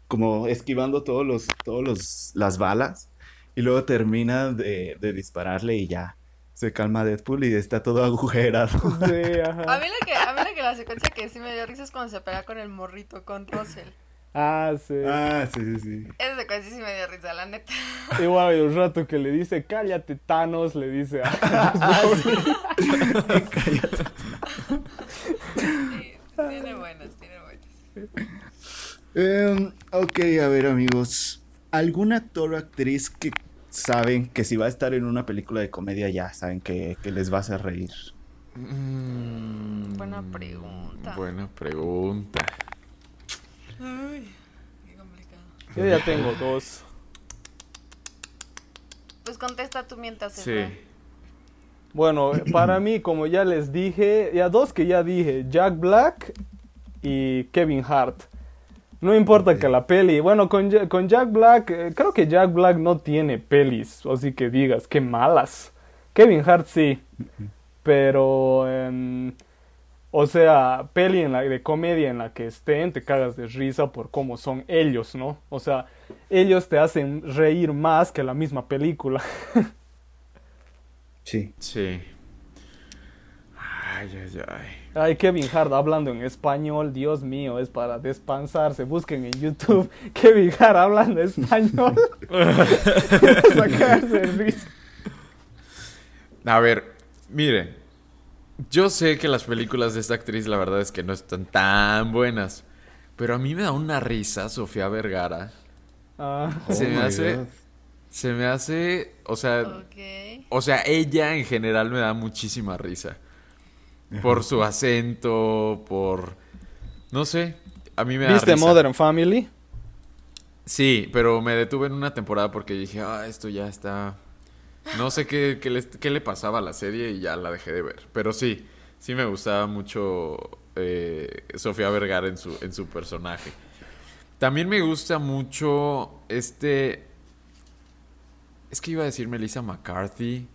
como esquivando todos los, todos los, las balas y luego termina de, dispararle y ya se calma Deadpool y está todo agujerado. Sí, ajá. A mí la que, a mí la que la secuencia que sí me dio risa es cuando se pega con el morrito, con Russell. Ah, sí. Ah, sí, sí, sí. Esa secuencia sí me dio risa, la neta. Igual hay un rato que le dice, cállate, Thanos, le dice a... ah, cállate. Sí, tiene buenas, tiene buenas. Um, ok, a ver, amigos. ¿Algún actor o actriz que saben que si va a estar en una película de comedia ya saben que, les va a hacer reír? Mm, buena pregunta. Buena pregunta. Ay, qué complicado. Yo ya tengo dos. Pues contesta tú mientras. Sí. Bueno, para mí, como ya les dije, ya dos que ya dije, Jack Black y Kevin Hart. No importa que la peli. Bueno, con, con Jack Black, eh, creo que Jack Black no tiene pelis, así que digas, qué malas. Kevin Hart sí. Pero, em, o sea, peli en la, de comedia en la que estén, te cagas de risa por cómo son ellos, ¿no? O sea, ellos te hacen reír más que la misma película. sí. Sí. Ay, ay, ay. Ay, Kevin Hart hablando en español, Dios mío, es para despansarse. Busquen en YouTube Kevin Hart hablando español. A ver, miren. Yo sé que las películas de esta actriz, la verdad es que no están tan buenas. Pero a mí me da una risa Sofía Vergara. Ah. Se me oh hace. Se me hace. O sea. O sea, ella en general me da muchísima risa por su acento, por... No sé, a mí me da ¿Viste Modern Family? Sí, pero me detuve en una temporada porque dije, ah, esto ya está... No sé qué, qué, le, pasaba a la serie y ya la dejé de ver. Pero sí, sí me gustaba mucho eh, Sofía Vergara en su, en su personaje. También me gusta mucho este... Es que iba a decir Melissa McCarthy,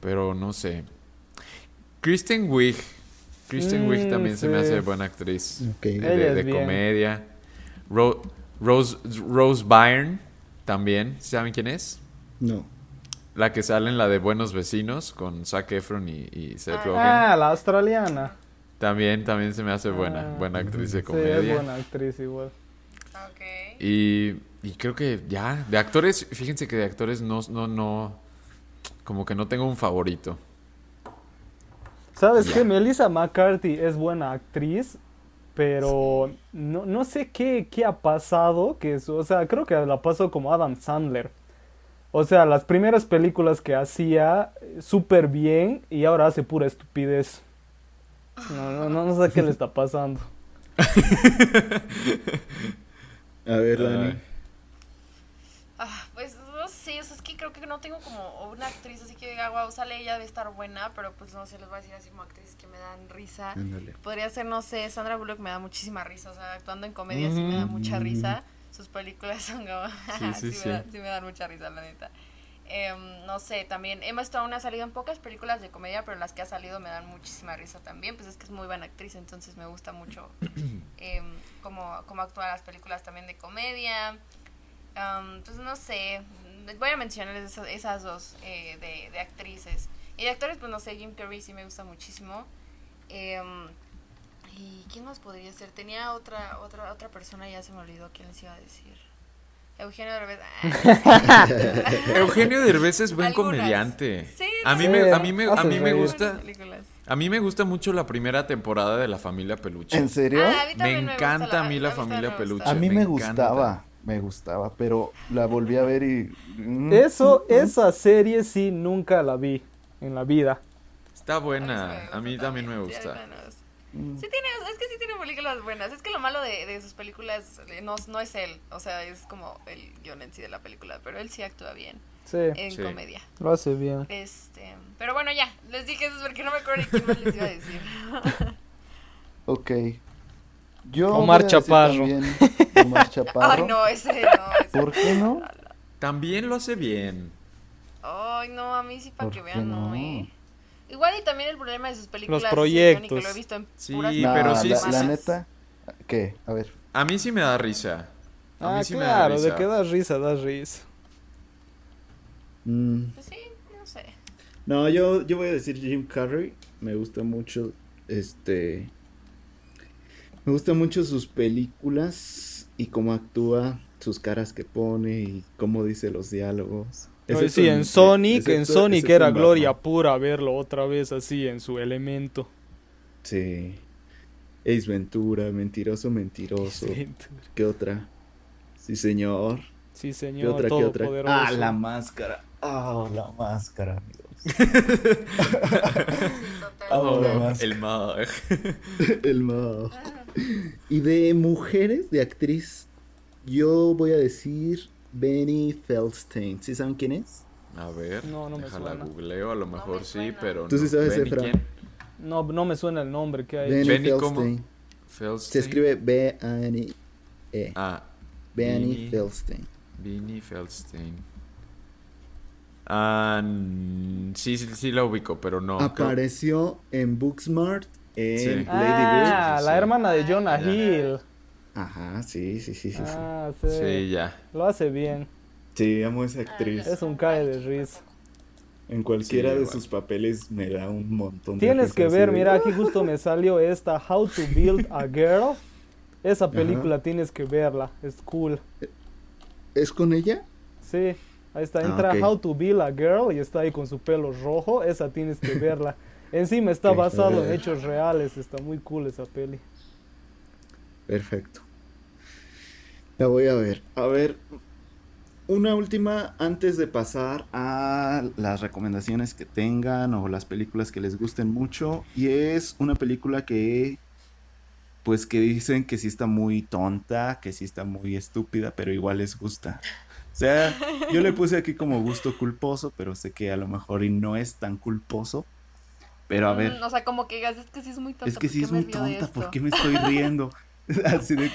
pero no sé. Kristen Wiig. Kristen Wiig mm, también se me hace buena actriz. De, comedia. Rose, Rose Byrne también. ¿Saben quién es? No. La que sale en la de Buenos Vecinos con Zac Efron y, Seth ah, Rogen. Ah, la australiana. También, también se me hace buena. Ah, buena actriz de comedia. Sí, es buena actriz igual. Y, y creo que ya, de actores, fíjense que de actores no, no, no, como que no tengo un favorito. ¿Sabes qué? Melissa McCarthy es buena actriz, pero no, no sé qué, qué ha pasado, que o sea, creo que la pasó como Adam Sandler. O sea, las primeras películas que hacía súper bien y ahora hace pura estupidez. No, no, no, sé qué le está pasando. A ver, Dani. Creo que no tengo como una actriz así que diga, wow, sale ella debe estar buena, pero pues no sé, les voy a decir así como actrices que me dan risa. Ándale. Podría ser, no sé, Sandra Bullock me da muchísima risa, o sea, actuando en comedia sí me da mucha risa. Sus películas son como... Sí, sí, sí, sí. Me da- sí me dan mucha risa, la neta. Em, no sé, también Emma Stone ha salido en pocas películas de comedia, pero las que ha salido me dan muchísima risa también. Pues es que es muy buena actriz, entonces me gusta mucho em, cómo, cómo actúa las películas también de comedia. Am, pues no sé, voy a mencionar esas, esas dos eh, de, de actrices. Y de actores, pues no sé, Jim Carrey sí me gusta muchísimo. Em, ¿Y quién más podría ser? Tenía otra otra otra persona, ya se me olvidó quién les iba a decir. Eugenio Derbez. Ah. Eugenio Derbez es buen Algunas. comediante. Sí, a mí sí, me, a mí me, a hace mí me gusta, a mí me gusta mucho la primera temporada de La Familia Peluche. ¿En serio? Ah, a mí Me encanta a mí la a mí familia me peluche. a mí me me, encanta. gustaba, me gustaba, pero la volví a ver y... mm, Eso, mm, esa serie sí nunca la vi en la vida. Está buena, a mí también me gusta. también me gusta. mm. Sí tiene, es que sí tiene películas buenas. Es que lo malo de, de sus películas eh, no, no es él, o sea, es como el guion en sí de la película, pero él sí actúa bien Sí, en Sí. comedia. lo hace bien. Este, pero bueno, ya, les dije eso porque no me acuerdo quién más les iba a decir. Ok. Yo Omar Chaparro. también Omar Chaparro. Ay, no, ese no. ese ¿Por qué no? También lo hace bien. Ay, no, a mí sí para ¿Por que qué vean, no, no? eh. Igual y también el problema de sus películas. Los que proyectos. lo he visto en Sí, puras Sí, No, pero sí, la, sí, la sí. neta... ¿Qué? A ver. A mí sí me da risa. A mí Ah, sí me da claro, risa. de que da risa, da risa. Mm, Pues sí, no sé. No, yo, yo voy a decir Jim Carrey. Me gusta mucho, este... Me gustan mucho sus películas y cómo actúa, sus caras que pone y cómo dice los diálogos. Sí, en Sonic, en Sonic era gloria Batman. pura verlo otra vez así en su elemento. Sí. Ace Ventura, mentiroso, mentiroso. Sí, ¿Qué otra? Sí, señor. Sí, ¿Qué señor, otra? ¿Qué otra? Ah, la máscara. Ah, la máscara, amigos. Oh, la Oh, máscara. el mag. El mag. Y de mujeres, de actriz, yo voy a decir Benny Feldstein. ¿Sí saben quién es? A ver, No, no me déjala suena. googleo, a lo mejor me sí, pero Tú sí no. sabes, ¿Benny Efra. No, no me suena el nombre que hay. Benny Benny. Feldstein. Feldstein. Se escribe B-A-N-E. Ah, Benny Benny. Feldstein. Vinny Feldstein. Ah, sí, sí, sí la ubico, pero no. creo- Apareció en Booksmart, en Sí. Lady Bird. Ah, sí, la sí. hermana de Jonah Ya. Hill. Ajá, sí, sí, sí, sí. sí. Ah, sí. Sí, ya. Lo hace bien. Sí, amo a esa actriz. Es un cae de risa. En cualquiera Sí, de sus papeles me da un montón de Tienes que ver, de- mira, aquí justo me salió esta How to Build a Girl. Esa película tienes que verla, es cool. ¿Es con ella? Sí, ahí está, Ah, entra. How to Build a Girl y está ahí con su pelo rojo, esa tienes que verla. Encima está basado en hechos reales, está muy cool esa peli. Perfecto. La voy a ver. A ver, una última antes de pasar a las recomendaciones que tengan o las películas que les gusten mucho. Y es una película que, pues que dicen que sí está muy tonta, que sí está muy estúpida, pero igual les gusta. O sea, yo le puse aquí como gusto culposo, pero sé que a lo mejor y no es tan culposo. Pero a ver, Mm, o sea, como que digas, es que sí es muy tonta. es que ¿por sí qué es me muy tonta, ¿por qué me estoy riendo? Así de,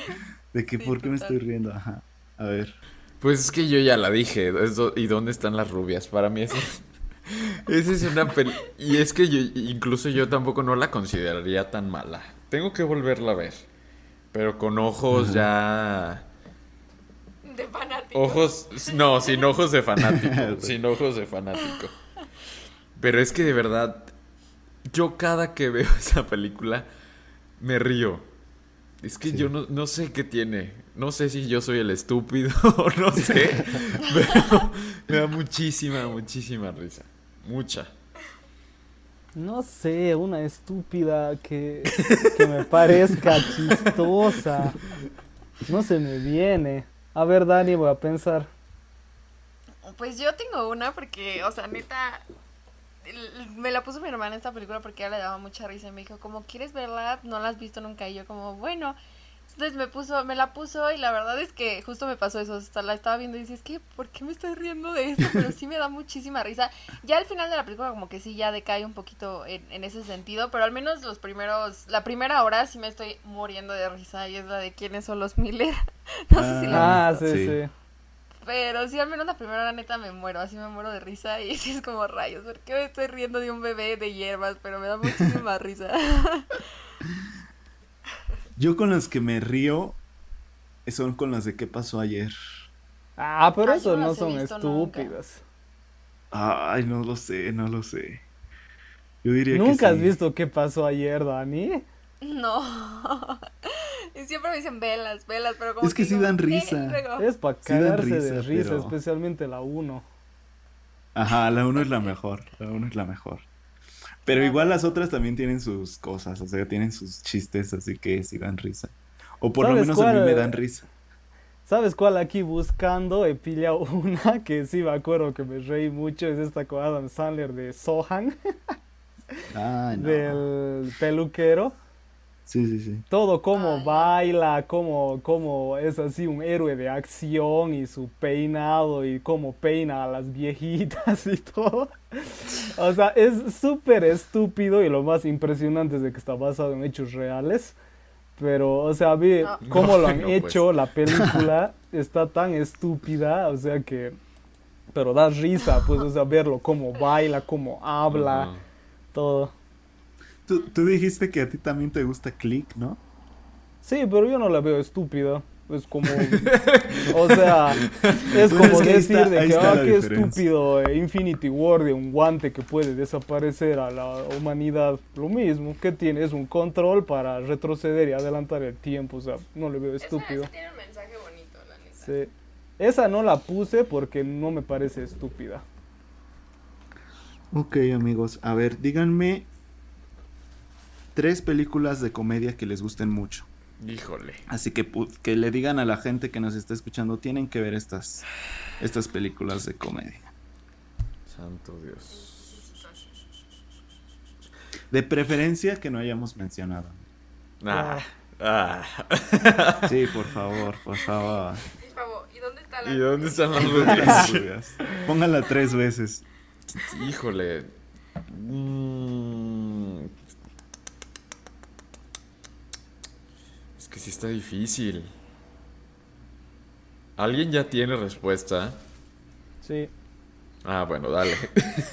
de que, Sí, ¿por qué me estoy riendo? Ajá. A ver. Pues es que yo ya la dije. ¿Y dónde están las rubias? Para mí esa esa es una peli... Y es que yo, incluso yo tampoco no la consideraría tan mala. Tengo que volverla a ver. Pero con ojos ya... De fanático. Ojos... No, sin ojos de fanático. sin ojos de fanático. Pero es que de verdad... Yo cada que veo esa película me río. Es que Sí. yo no, no sé qué tiene. No sé si yo soy el estúpido o no sé. pero me da muchísima, muchísima risa. Mucha. No sé, una estúpida que, que me parezca chistosa. No se me viene. A ver, Dani, voy a pensar. Pues yo tengo una porque, o sea, neta, me la puso mi hermana esta película porque ella le daba mucha risa y me dijo, como, ¿quieres verla? No la has visto nunca. Y yo como, bueno, Entonces me puso, me la puso y la verdad es que justo me pasó eso, hasta la estaba viendo y dices, ¿qué? ¿Por qué me estoy riendo de esto? Pero sí me da muchísima risa. Ya al final de la película como que sí ya decae un poquito en, en ese sentido, pero al menos los primeros, la primera hora sí me estoy muriendo de risa y es la de quiénes son los Miller. no sé si la Ah, has sí, visto. sí. Sí. Pero sí, al menos la primera hora neta me muero, así me muero de risa y sí es como rayos, ¿por qué me estoy riendo de un bebé de hierbas? Pero me da muchísima risa. Yo con las que me río son con las de qué pasó ayer. Ah, pero Ah, eso no son nunca. estúpidas. Ay, no lo sé, no lo sé. Yo diría que ¿Nunca has sí. visto qué pasó ayer, Dani? No. Y siempre me dicen velas, velas, pero como Es que sí digo, dan "Eh", risa. Es para Sí cagarse de risa, risa, pero- especialmente la 1. Ajá, la uno es la mejor. La uno es la mejor. Pero igual las otras también tienen sus cosas, o sea, tienen sus chistes, así que sí dan risa. O por lo ¿Sabes menos a mí me dan risa. ¿Sabes cuál aquí buscando? He pillado una que sí me acuerdo que me reí mucho. Es esta con Adam Sandler de Sohan, Ay, no. del peluquero. Sí, sí, sí. Todo como Ay. baila, como, como es así un héroe de acción y su peinado y cómo peina a las viejitas y todo. O sea, es súper estúpido y lo más impresionante es de que está basado en hechos reales. Pero, o sea, vi No. cómo lo han No, pues. hecho, la película está tan estúpida, o sea que... Pero da risa, pues, o sea, verlo, cómo baila, cómo habla, todo. Tú, tú dijiste que a ti también te gusta Click, ¿no? Sí, pero yo no la veo estúpida. Es como. o sea, es como es que decir está- de que, ah, qué diferencia. estúpido, eh, Infinity War de un guante que puede desaparecer a la humanidad. Lo mismo, que tiene? Es un control para retroceder y adelantar el tiempo. O sea, no le veo estúpido. tiene un mensaje bonito, la neta. Sí. Esa no la puse porque no me parece estúpida. Ok, amigos. A ver, díganme tres películas de comedia que les gusten mucho. Híjole. Así que que le digan a la gente que nos está escuchando, tienen que ver estas, estas películas de comedia. Santo Dios. De preferencia que no hayamos mencionado. Ah, ah. Sí, por favor, por favor. Por favor, ¿y dónde está la ¿Y dónde están las rubias. Póngala tres veces. Híjole. Mm. Es que sí está difícil. ¿Alguien ya tiene respuesta? Sí. Ah, bueno, dale.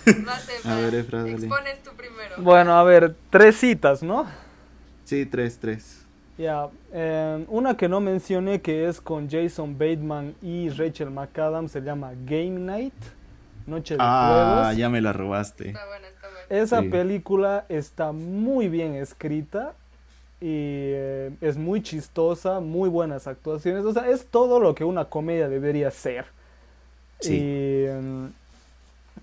No sé, A ver, Efra, dale. expones tú primero. Bueno, a ver, tres citas, ¿no? Sí, tres, tres. Ya, eh, una que no mencioné que es con Jason Bateman y Rachel McAdams se llama Game Night, Noche de Ah, Juegos. ya me la robaste. Está buena, está buena. Esa Sí. película está muy bien escrita y eh, es muy chistosa, muy buenas actuaciones, o sea, es todo lo que una comedia debería ser. Sí. Y, em,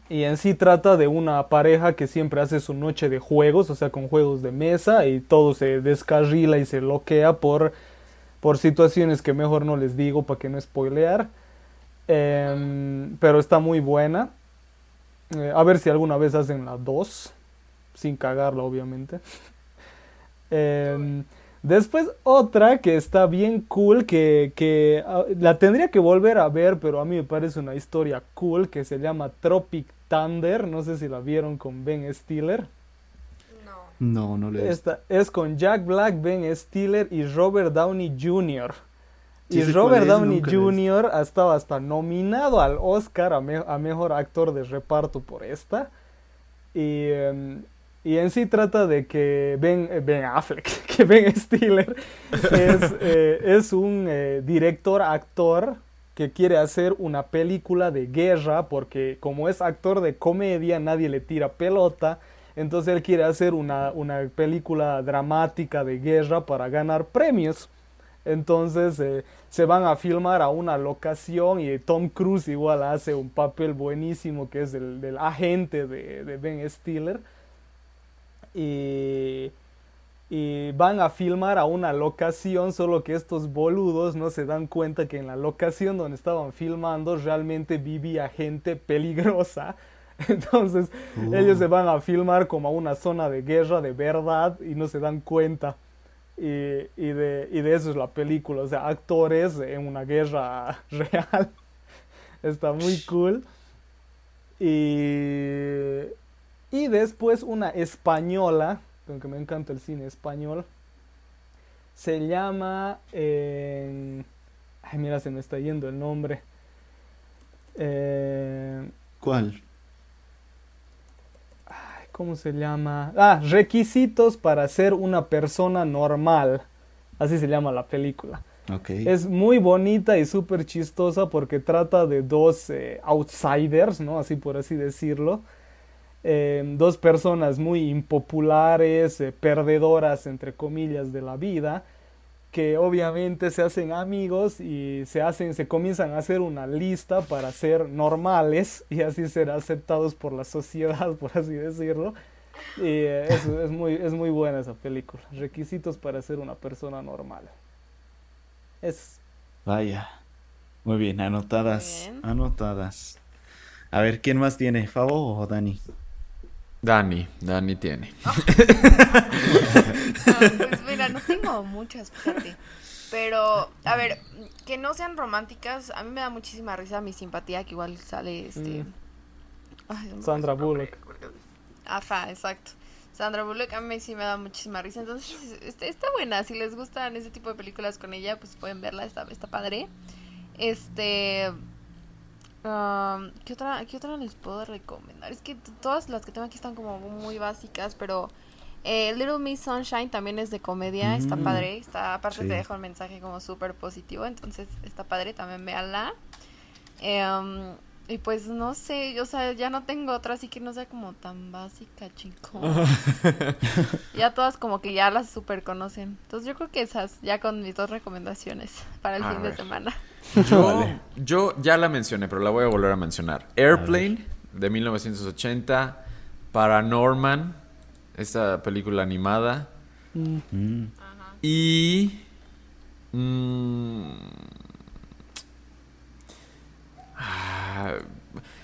y en sí trata de una pareja que siempre hace su noche de juegos, o sea, con juegos de mesa y todo se descarrila y se bloquea por, por situaciones que mejor no les digo para que no spoilear. Em, pero está muy buena. Eh, a ver si alguna vez hacen la 2, sin cagarla obviamente. Em, después otra que está bien cool, que, que ah, la tendría que volver a ver, pero a mí me parece una historia cool, que se llama Tropic Thunder, no sé si la vieron con Ben Stiller. No. No, no le Esta es con Jack Black, Ben Stiller y Robert Downey Jr. Sí y Robert Downey nunca Jr. ha estado hasta nominado al Oscar a, me- a Mejor Actor de Reparto por esta. Y, em, y en sí trata de que Ben, eh, Ben Affleck, que Ben Stiller es, eh, es un eh, director, actor que quiere hacer una película de guerra porque como es actor de comedia nadie le tira pelota. Entonces él quiere hacer una, una película dramática de guerra para ganar premios. Entonces eh, se van a filmar a una locación y Tom Cruise igual hace un papel buenísimo que es el del agente de, de Ben Stiller. Y, y van a filmar a una locación, solo que estos boludos no se dan cuenta que en la locación donde estaban filmando realmente vivía gente peligrosa. Entonces Oh. ellos se van a filmar como a una zona de guerra de verdad y no se dan cuenta. Y, y, de, y de eso es la película, o sea, actores en una guerra real. Está muy cool. Y, y después una española, aunque me encanta el cine español, se llama... eh, ay, mira, se me está yendo el nombre. Eh, ¿Cuál? ay, ¿Cómo se llama? Ah, requisitos para ser una persona normal. Así se llama la película. Ok. Es muy bonita y súper chistosa porque trata de dos eh, outsiders, ¿no? Así por así decirlo. Eh, dos personas muy impopulares, eh, perdedoras, entre comillas, de la vida, que obviamente se hacen amigos y se hacen, se comienzan a hacer una lista para ser normales y así ser aceptados por la sociedad, por así decirlo. Y eh, es, es muy, es muy buena esa película. Requisitos para ser una persona normal. Es Vaya. Muy bien, anotadas. Muy bien. Anotadas. A ver, ¿quién más tiene? ¿Favo o Dani? Dani, Dani tiene. Ah, pues mira, no tengo muchas, fíjate. Pero, a ver, que no sean románticas, a mí me da muchísima risa mi simpatía, que igual sale este. Mm. Ay, no me Sandra Bullock. Ajá, exacto. Sandra Bullock a mí sí me da muchísima risa. Entonces, está, está buena. Si les gustan ese tipo de películas con ella, pues pueden verla. Está, está padre. Este. Um, ¿qué, otra, ¿Qué otra les puedo recomendar? Es que todas las que tengo aquí están como muy básicas, pero. eh, Little Miss Sunshine también es de comedia, está Mm, padre, está aparte sí. te deja un mensaje como súper positivo, entonces está padre, también véanla. Em, y pues no sé, o sea, ya no tengo otra así que no sea como tan básica, chico. ya todas como que ya las super conocen. Entonces yo creo que esas, ya con mis dos recomendaciones para el A fin de semana. Yo, Vale. yo ya la mencioné, pero la voy a volver a mencionar. Airplane, de 1980. Paranorman, esta película animada. mm, Mm. Y... mm, ah,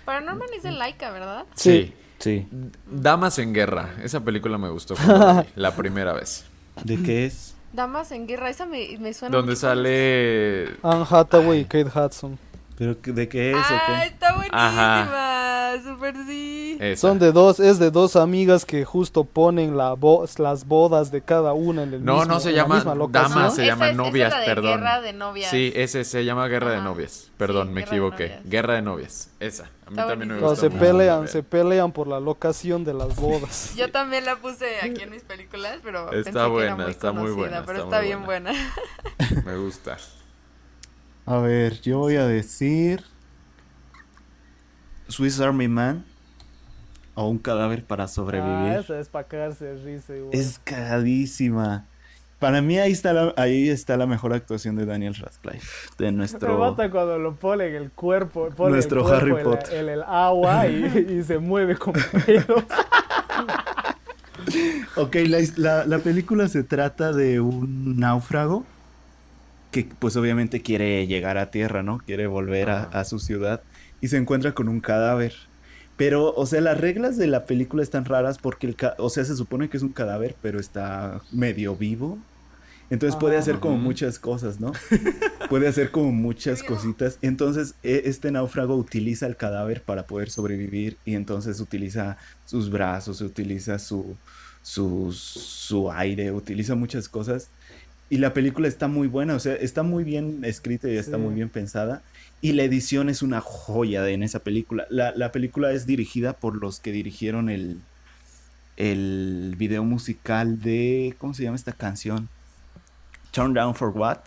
Paranorman es de Laika, ¿verdad? sí. Sí. Damas en Guerra. Esa película me gustó cuando la vi, la primera vez. ¿De qué es? Damas en guerra, esa me, me suena Donde sale... Anne Hathaway y Kate Hudson. ¿Pero qué- de qué es o Ah, qué? está buenísima, Ajá. súper sí. esa. Son de dos, es de dos amigas que justo ponen la las bodas de cada una en el No, mismo, no se llama damas, se llama esa es novias, la de perdón. Guerra de novias. Sí, ese se llama Guerra de Ajá. Novias. Perdón, Sí, me Guerra de equivoqué. novias. Guerra de novias. Esa. A mí Está también me gusta se mucho pelean, se pelean por la locación de las bodas. Yo también la puse aquí en mis películas, pero Está pensé que buena, era muy está muy conocida, buena, pero está está, muy bien buena. Me gusta. A ver, yo voy a decir. Swiss Army Man. O un cadáver para Ah, sobrevivir. esa es para cagarse risa igual. Es cagadísima. Para mí ahí está la, ahí está la mejor actuación de Daniel Radcliffe. De Me nuestro. mata cuando lo pone en el cuerpo, pone Nuestro el cuerpo Harry Potter. en el agua y, y se mueve con pelos. Ok, la, la- la película se trata de un náufrago que pues obviamente quiere llegar a tierra, ¿no? Quiere volver a, su ciudad y se encuentra con un cadáver. Pero, o sea, las reglas de la película están raras porque el o sea, se supone que es un cadáver, pero está medio vivo. Entonces puede Ajá. hacer como muchas cosas, ¿no? puede hacer como muchas cositas. Entonces, e- este náufrago utiliza el cadáver para poder sobrevivir y entonces utiliza sus brazos, utiliza su, su, su aire, utiliza muchas cosas. Y la película está muy buena, o sea, está muy bien escrita y está Sí. muy bien pensada. Y la edición es una joya de, en esa película. La, la película es dirigida por los que dirigieron el, el video musical de... ¿Cómo se llama esta canción? Turn Down for What.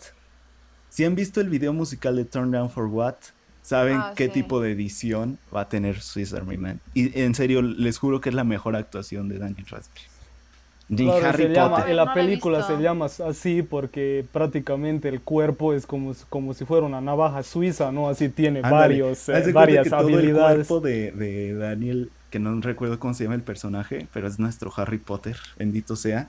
Si han visto el video musical de Turn Down for What, saben Ah, qué sí. tipo de edición va a tener Swiss Army Man. Y en serio, les juro que es la mejor actuación de Daniel Radcliffe. Ni Claro, Harry se llama- Potter. en la No película se llama así porque prácticamente el cuerpo es como, como si fuera una navaja suiza, ¿no? Así tiene Ándale. varios, eh, de varias que todo habilidades. el cuerpo de, de Daniel, que no recuerdo cómo se llama el personaje, pero es nuestro Harry Potter, bendito sea.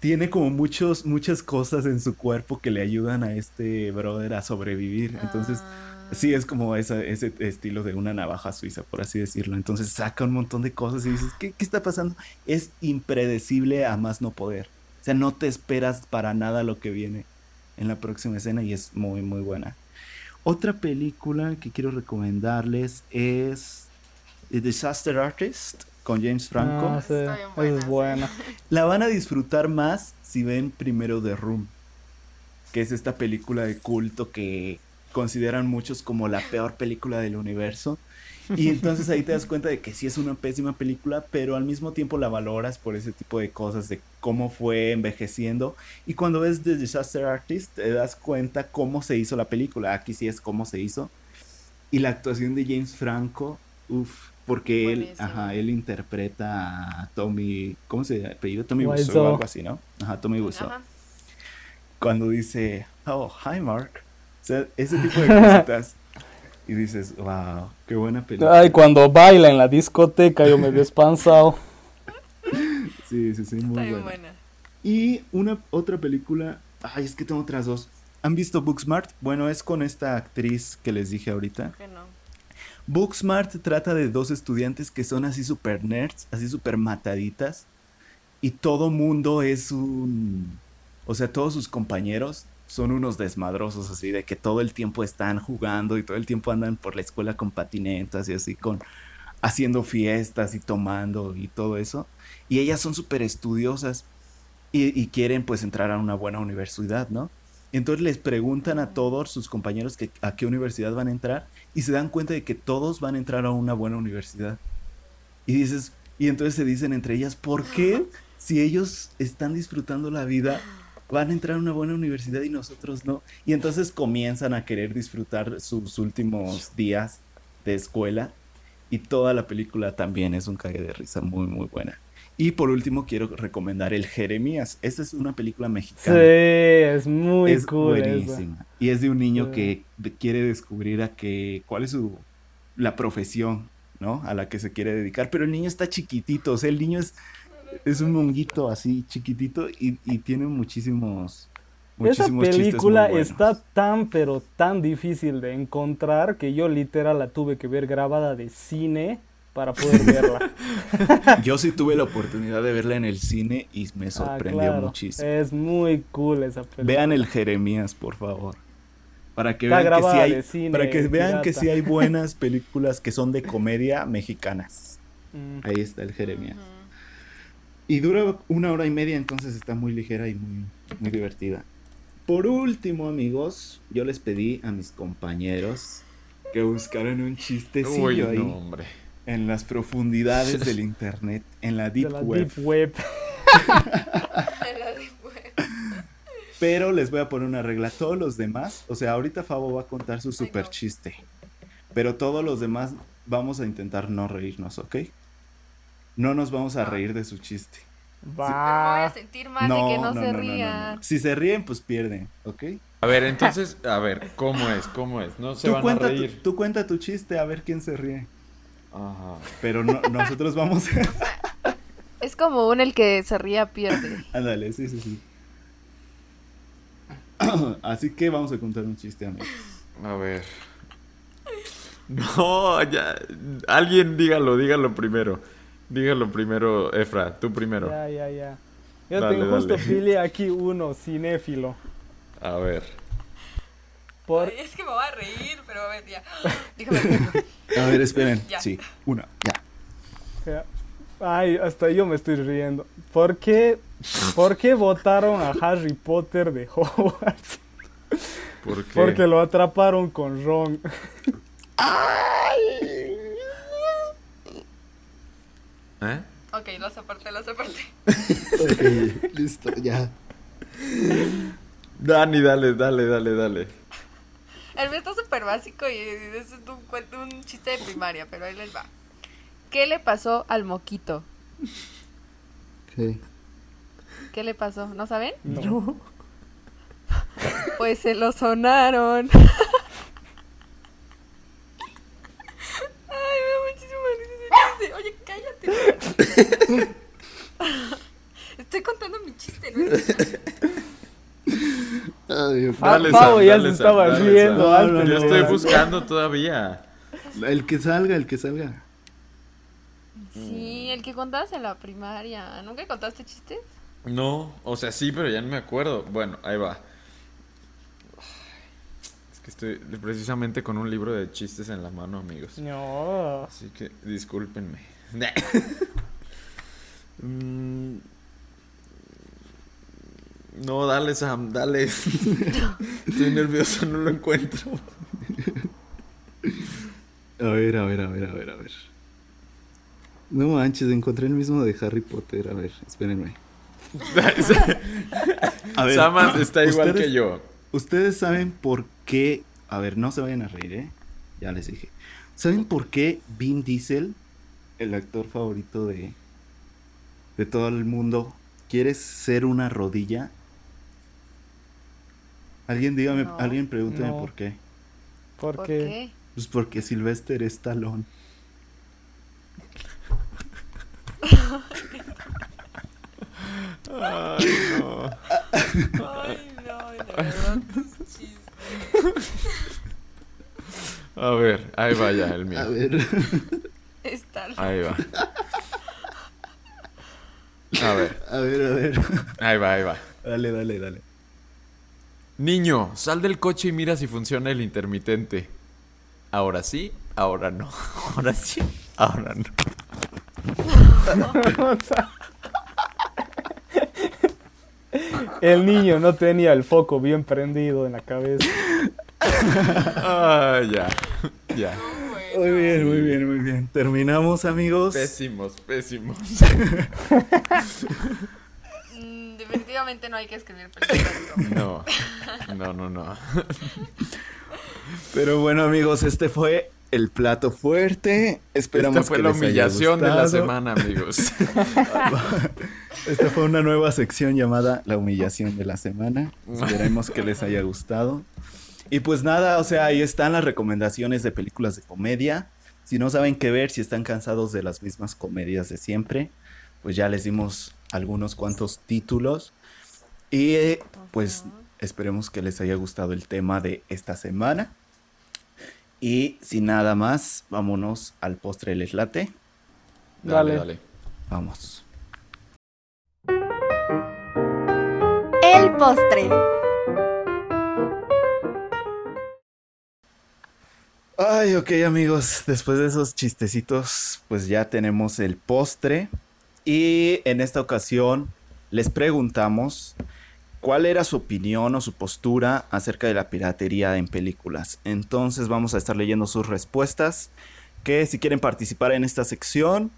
Tiene como muchos, muchas cosas en su cuerpo que le ayudan a este brother a sobrevivir. Entonces, Ah. Sí es como esa- ese estilo de una navaja suiza, por así decirlo. Entonces saca un montón de cosas y dices, ¿qué, qué está pasando? Es impredecible a más no poder. O sea, no te esperas para nada lo que viene en la próxima escena y es muy, muy buena. Otra película que quiero recomendarles es The Disaster Artist con James Franco. Ah, sí, buena, es sí. buena. La van a disfrutar más si ven primero The Room, que es esta película de culto que consideran muchos como la peor película del universo. Y entonces ahí te das cuenta de que sí es una pésima película, pero al mismo tiempo la valoras por ese tipo de cosas, de cómo fue envejeciendo. Y cuando ves The Disaster Artist, te das cuenta cómo se hizo la película. Aquí sí es cómo se hizo. Y la actuación de James Franco, uff, porque él, ajá, él interpreta a Tommy, ¿cómo se apellido? Tommy Wiseau. O algo así, ¿no? Ajá, Tommy Wiseau. Cuando dice, oh, hi Mark. O sea, ese tipo de cositas. y dices, wow, qué buena película. Ay, cuando baila en la discoteca yo me he despansado. Sí, sí, sí, muy Está bien buena. buena. Y una otra película, ay, es que tengo otras dos. ¿Han visto Booksmart? Bueno, es con esta actriz que les dije ahorita. Que no. Booksmart trata de dos estudiantes que son así super nerds, así super mataditas. Y todo mundo es un... O sea, todos sus compañeros son unos desmadrosos así, de que todo el tiempo están jugando y todo el tiempo andan por la escuela con patinetas y así, con haciendo fiestas y tomando y todo eso. Y ellas son súper estudiosas y, y quieren pues entrar a una buena universidad, ¿no? Entonces les preguntan a todos sus compañeros que, a qué universidad van a entrar y se dan cuenta de que todos van a entrar a una buena universidad. Y dices, y entonces se dicen entre ellas, ¿por qué si ellos están disfrutando la vida van a entrar a una buena universidad y nosotros no? Y entonces comienzan a querer disfrutar sus últimos días de escuela y toda la película también es un cague de risa muy muy buena. Y por último quiero recomendar El Jeremías. Esta es una película Sí, mexicana es muy es cool esa. Y es de un niño Sí. que quiere descubrir a que cuál es su la profesión, ¿no? A la que se quiere dedicar. Pero el niño está chiquitito, o sea, el niño es, es un monguito así, chiquitito, y, y tiene muchísimos, Esa película está tan pero tan difícil de encontrar que yo literal la tuve que ver grabada de cine para poder verla. Yo sí tuve la oportunidad de verla en el cine y me Ah, sorprendió claro. muchísimo. Es muy cool esa película. Vean el Jeremías, por favor. Para que Está vean que sí hay, cine, para que vean que sí hay buenas películas que son de comedia mexicanas. Mm. Ahí está el Jeremías. Y dura una hora y media, entonces está muy ligera y muy, muy divertida. Por último, amigos, yo les pedí a mis compañeros que buscaran un chistecillo Uy, ahí hombre. en las profundidades del internet, en la De deep la web. Deep Web. Pero les voy a poner una regla. Todos los demás, o sea, ahorita Fabo va a contar su super chiste. Pero todos los demás vamos a intentar no reírnos, ¿ok? No nos vamos a reír de su chiste. Me voy a Va. sentir mal de que no, se rían. Si se ríen, pues pierden, ¿ok? A ver, entonces, a ver, ¿cómo es? ¿Cómo es? No se Tú van a cuenta, tu, reír. tú cuenta tu chiste a ver quién se ríe. Ajá. Pero no- nosotros vamos a... Es como un el que se ría pierde. Ándale, sí, sí, sí. Así que vamos a contar un chiste, amigos. A ver. No, ya. Alguien dígalo, dígalo primero. Dígalo primero, Efra, tú primero. Ya, ya, ya. Yo Dale, tengo justo dale. pile aquí uno, cinéfilo. A ver. Por... Ay, es que me voy a reír, pero a ver, ya. Déjame ver. A ver, esperen. Ya. Sí, una, ya. Ay, hasta yo me estoy riendo. ¿Por qué, ¿Por qué votaron a Harry Potter de Hogwarts? ¿Por qué? Porque lo atraparon con Ron. ¿Eh? Ok, los aparte, los aparte. Ok, listo, ya. Dani, dale, dale, dale, dale. El mío está súper básico y es un, un chiste de primaria, pero ahí les va. ¿Qué le pasó al moquito? ¿Qué le pasó? ¿No saben? No. Pues se lo sonaron. Ay, me da muchísima risa ese chiste. Estoy contando mi chiste, ¿no? Ah, Dale, Pavo Sam, ya dale, se Sam, estaba dale, riendo Sam. Yo estoy buscando todavía. El que salga, el que salga. Sí, el que contabas en la primaria. ¿Nunca contaste chistes? No, o sea, sí, pero ya no me acuerdo. Bueno, ahí va. Es que estoy precisamente con un libro de chistes en la mano, amigos. No. Así que discúlpenme. Mm. No, dale, Sam, dale. Estoy nervioso, no lo encuentro. A ver, a ver, a ver, a ver, a ver. No manches, encontré el mismo de Harry Potter. A ver, espérenme. A ver, está igual que yo. Ustedes saben por qué. A ver, no se vayan a reír, ¿eh? Ya les dije. ¿Saben por qué Vin Diesel, el actor favorito de, de todo el mundo, quiere ser una rodilla? Alguien dígame, No. alguien pregúnteme No. por qué. ¿Por, ¿Por qué? qué? Pues porque Sylvester es talón. Ay, no, de verdad. chiste. A ver, ahí va ya el mío. A ver. Ahí va. A ver, A ver, a ver. ahí va, ahí va. Dale, dale, dale. Niño, sal del coche y mira si funciona el intermitente. Ahora sí, ahora no. Ahora sí, ahora no. El niño no tenía el foco bien prendido en la cabeza. Ah, ya. Ya. Muy bien, muy bien, muy bien. Terminamos, amigos. Pésimos, pésimos. Mm, definitivamente no hay que escribir películas. No. No, no, no. Pero bueno, amigos, este fue el plato fuerte. Esperamos Esta fue que la les haya humillación de la semana, amigos. Esta fue una nueva sección llamada La humillación de la semana. Esperemos que les haya gustado. Y pues nada, o sea, ahí están las recomendaciones de películas de comedia. Si no saben qué ver, si están cansados de las mismas comedias de siempre, pues ya les dimos algunos cuantos títulos. Y eh, pues esperemos que les haya gustado el tema de esta semana. Y sin nada más, vámonos al postre del eslate. Dale, Dale. dale. Vamos. El postre. Ay, ok amigos, después de esos chistecitos, pues ya tenemos el postre. Y en esta ocasión les preguntamos cuál era su opinión o su postura acerca de la piratería en películas. Entonces vamos a estar leyendo sus respuestas. Que si quieren participar en esta sección,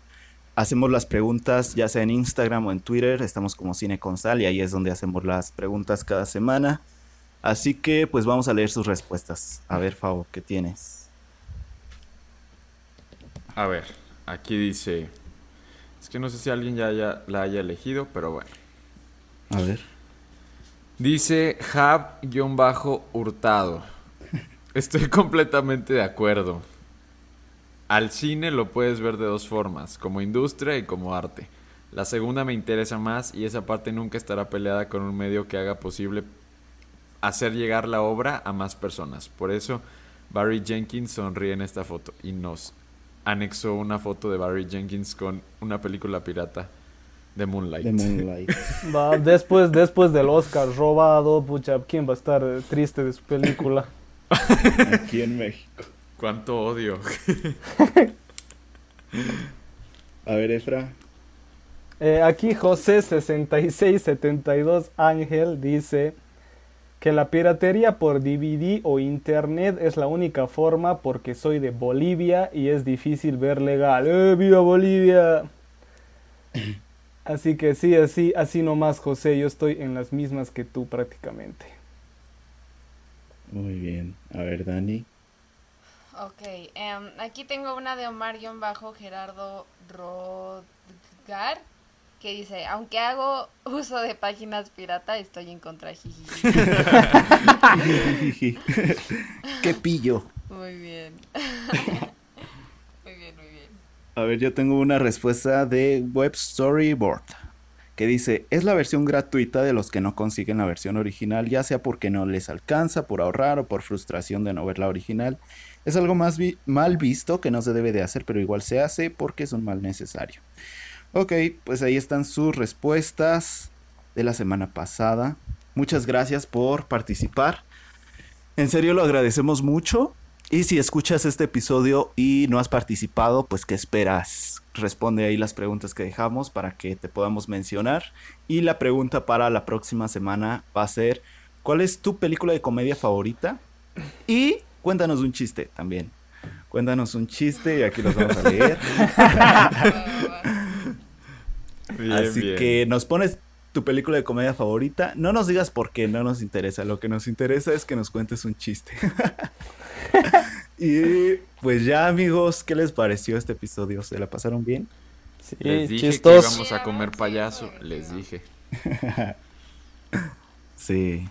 hacemos las preguntas ya sea en Instagram o en Twitter. Estamos como Cine con Sal y ahí es donde hacemos las preguntas cada semana. Así que pues vamos a leer sus respuestas. A ver, Fabo, ¿qué tienes? A ver, aquí dice. Es que no sé si alguien ya haya- la haya elegido, pero bueno. A ver. Dice Hub-Hurtado. Estoy completamente de acuerdo. Al cine lo puedes ver de dos formas, como industria y como arte. La segunda me interesa más y esa parte nunca estará peleada con un medio que haga posible hacer llegar la obra a más personas. Por eso Barry Jenkins sonríe en esta foto y nos anexó una foto de Barry Jenkins con una película pirata de Moonlight. De Moonlight. Va, después, después del Oscar robado, pucha, ¿quién va a estar eh, triste de su película? Aquí en México. Cuánto odio. A ver, Efra. Eh, aquí José 6672 Ángel dice que la piratería por DVD o internet es la única forma porque soy de Bolivia y es difícil ver legal. ¡Eh, viva Bolivia! Así que sí, así, así nomás José, yo estoy en las mismas que tú prácticamente. Muy bien. A ver, Dani. Ok, em, aquí tengo una de Omar-Gerardo Rodgar que dice, aunque hago uso de páginas pirata, estoy en contra. jiji". Qué pillo. Muy bien. muy bien, muy bien. A ver, yo tengo una respuesta de Web Storyboard que dice, es la versión gratuita de los que no consiguen la versión original, ya sea porque no les alcanza, por ahorrar o por frustración de no ver la original. Es algo más vi- mal visto que no se debe de hacer, pero igual se hace porque es un mal necesario. Ok, pues ahí están sus respuestas. de la semana pasada. Muchas gracias por participar. En serio lo agradecemos mucho. Y si escuchas este episodio y no has participado, pues ¿qué esperas? Responde ahí las preguntas que dejamos para que te podamos mencionar. Y la pregunta para la próxima semana va a ser, ¿cuál es tu película de comedia favorita? Y cuéntanos un chiste también. Cuéntanos un chiste y aquí los vamos a leer. Bien, Así bien. que nos pones tu película de comedia favorita. No nos digas por qué, no nos interesa. Lo que nos interesa es que nos cuentes un chiste. y pues ya amigos, ¿qué les pareció este episodio? ¿Se la pasaron bien? Sí, Les dije chistoso. que íbamos a comer payaso. Les dije. Sí.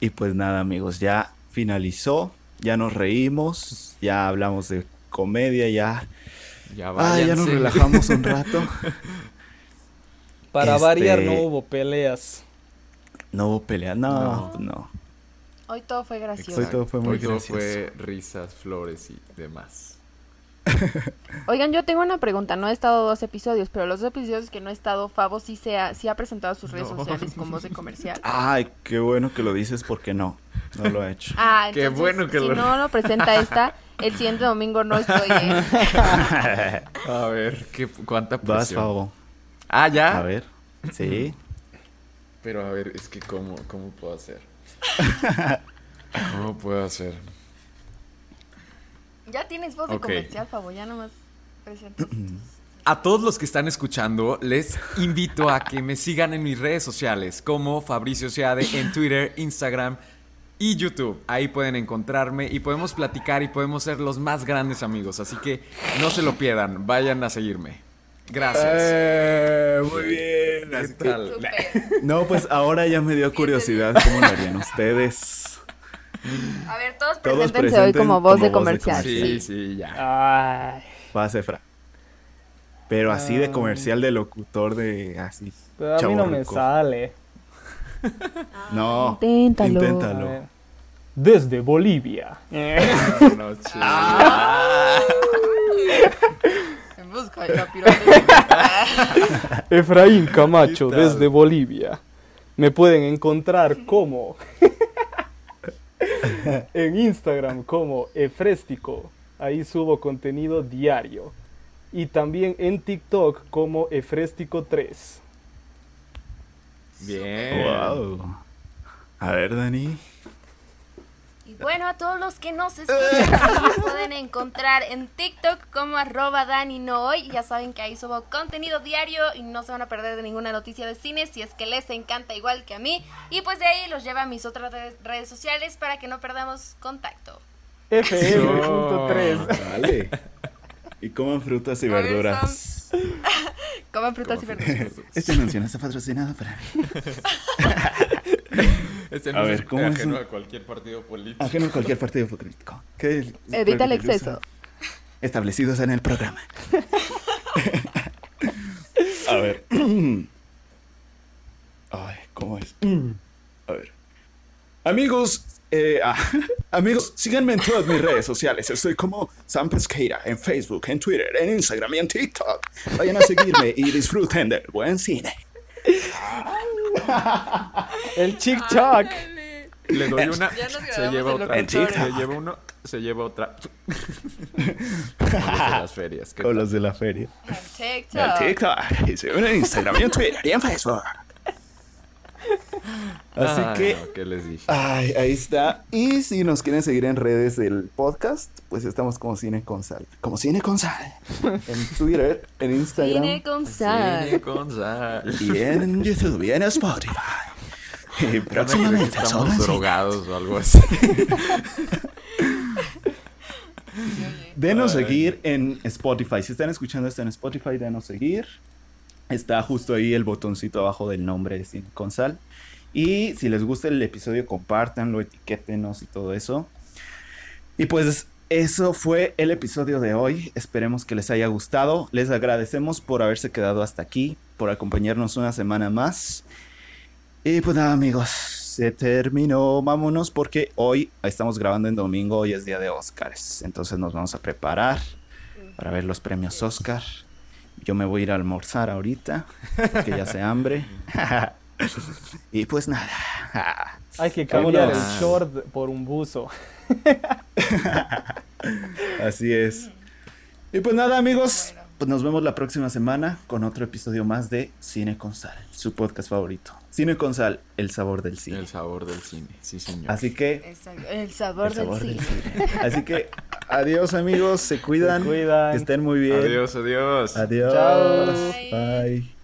Y pues nada amigos, ya finalizó. Ya nos reímos. Ya hablamos de comedia. Ya, Ya ah, ya nos relajamos un rato. Para Este- variar no hubo peleas. No hubo pelea. No, No. pues no. Hoy todo fue gracioso. Hoy todo fue muy Hoy todo gracioso. fue risas, flores y demás. Oigan, yo tengo una pregunta. No he estado dos episodios, pero los dos episodios que no he estado, Favo sí, se ha, sí ha presentado sus redes No. sociales con voz de comercial. Ay, qué bueno que lo dices porque no. No lo ha hecho. Ah, Qué entonces, bueno que si lo- no lo presenta esta, el siguiente domingo no estoy. ¿eh? A ver, ¿qué, ¿cuánta Vas, presión? Ah, ya. A ver. Sí. Pero a ver, es que ¿cómo, cómo puedo hacer? ¿Cómo puedo hacer? Ya tienes voz de comercial, Favo, ya nomás presentas. A todos los que están escuchando, les invito a que me sigan en mis redes sociales como Fabricio Seade en Twitter, Instagram y YouTube. Ahí pueden encontrarme y podemos platicar y podemos ser los más grandes amigos. Así que no se lo pierdan, vayan a seguirme. Gracias. Eh, muy bien. ¿Qué así que- tal? No, pues ahora ya me dio curiosidad cómo lo harían ustedes. A ver, todos Todos preséntense hoy como voz como de voz de comercial. Sí, Sí. sí, ya. Ay, Va, Cefra. Pero así de Ah. comercial de locutor de así. pero a mí no me sale. No. Inténtalo. Inténtalo. Desde Bolivia. No, chido. Busca de. Efraín Camacho desde Bolivia. Me pueden encontrar como en Instagram como Efréstico. Ahí subo contenido diario. Y también en TikTok como Efréstico3. Bien. Wow. A ver, Dani. Bueno, a todos los que nos escuchan, me pueden encontrar en TikTok como arroba Dani no hoy. Ya saben que ahí subo contenido diario y no se van a perder de ninguna noticia de cine si es que les encanta igual que a mí. Y pues de ahí los lleva a mis otras re- redes sociales para que no perdamos contacto. FM.3. Y coman frutas y verduras. Coman frutas y verduras. Este anuncio no está patrocinado para Este A ver, ¿cómo es ajeno a cualquier partido político. ajeno a cualquier partido político. Evita el exceso. Establecidos en el programa. A ver. Ay, ¿cómo es? A ver. Amigos, eh, ah, amigos, síganme en todas mis redes sociales. Estoy como Sam Pesqueira en Facebook, en Twitter, en Instagram y en TikTok. Vayan a seguirme y disfruten del buen cine. El Choc. Le doy una, se lleva el otra. Se lleva uno, se lleva otra. Como los de las ferias. ¿qué Con los de la feria. En En TikTok. TikTok, y en Instagram y en Twitter y en Facebook. Así Ay, que no, ¿Qué les dije? Ay, ahí está. Y si nos quieren seguir en redes del podcast, pues estamos como Cine con Sal. Como Cine con Sal. En Twitter, en Instagram Cine con sal. Cine con sal. y en YouTube y en Spotify. Y a creer próximamente estamos drogados o algo así. Denos Ay. seguir en Spotify. Si están escuchando esto en Spotify, denos seguir. Está justo ahí el botoncito abajo del nombre de Cine con Sal. Y si les gusta el episodio, compártanlo, etiquétenos y todo eso. Y pues eso fue el episodio de hoy. Esperemos que les haya gustado. Les agradecemos por haberse quedado hasta aquí, por acompañarnos una semana más. Y pues nada, amigos, se terminó. Vámonos porque hoy estamos grabando en domingo, hoy es día de Oscars. Entonces nos vamos a preparar para ver los premios Oscar. Yo me voy a ir a almorzar ahorita, que ya se hambre. y pues nada. Hay que cambiar Vámonos. el short por un buzo. Así es. Y pues nada, amigos. Pues nos vemos la próxima semana con otro episodio más de Cine con Sal, su podcast favorito. Cine con Sal, el sabor del cine. El sabor del cine, sí señor. Así que Exacto, El sabor, el sabor del del cine. cine. Así que adiós, amigos, se cuidan. Se cuidan. Que estén muy bien. Adiós, adiós. Adiós. Chao. Bye.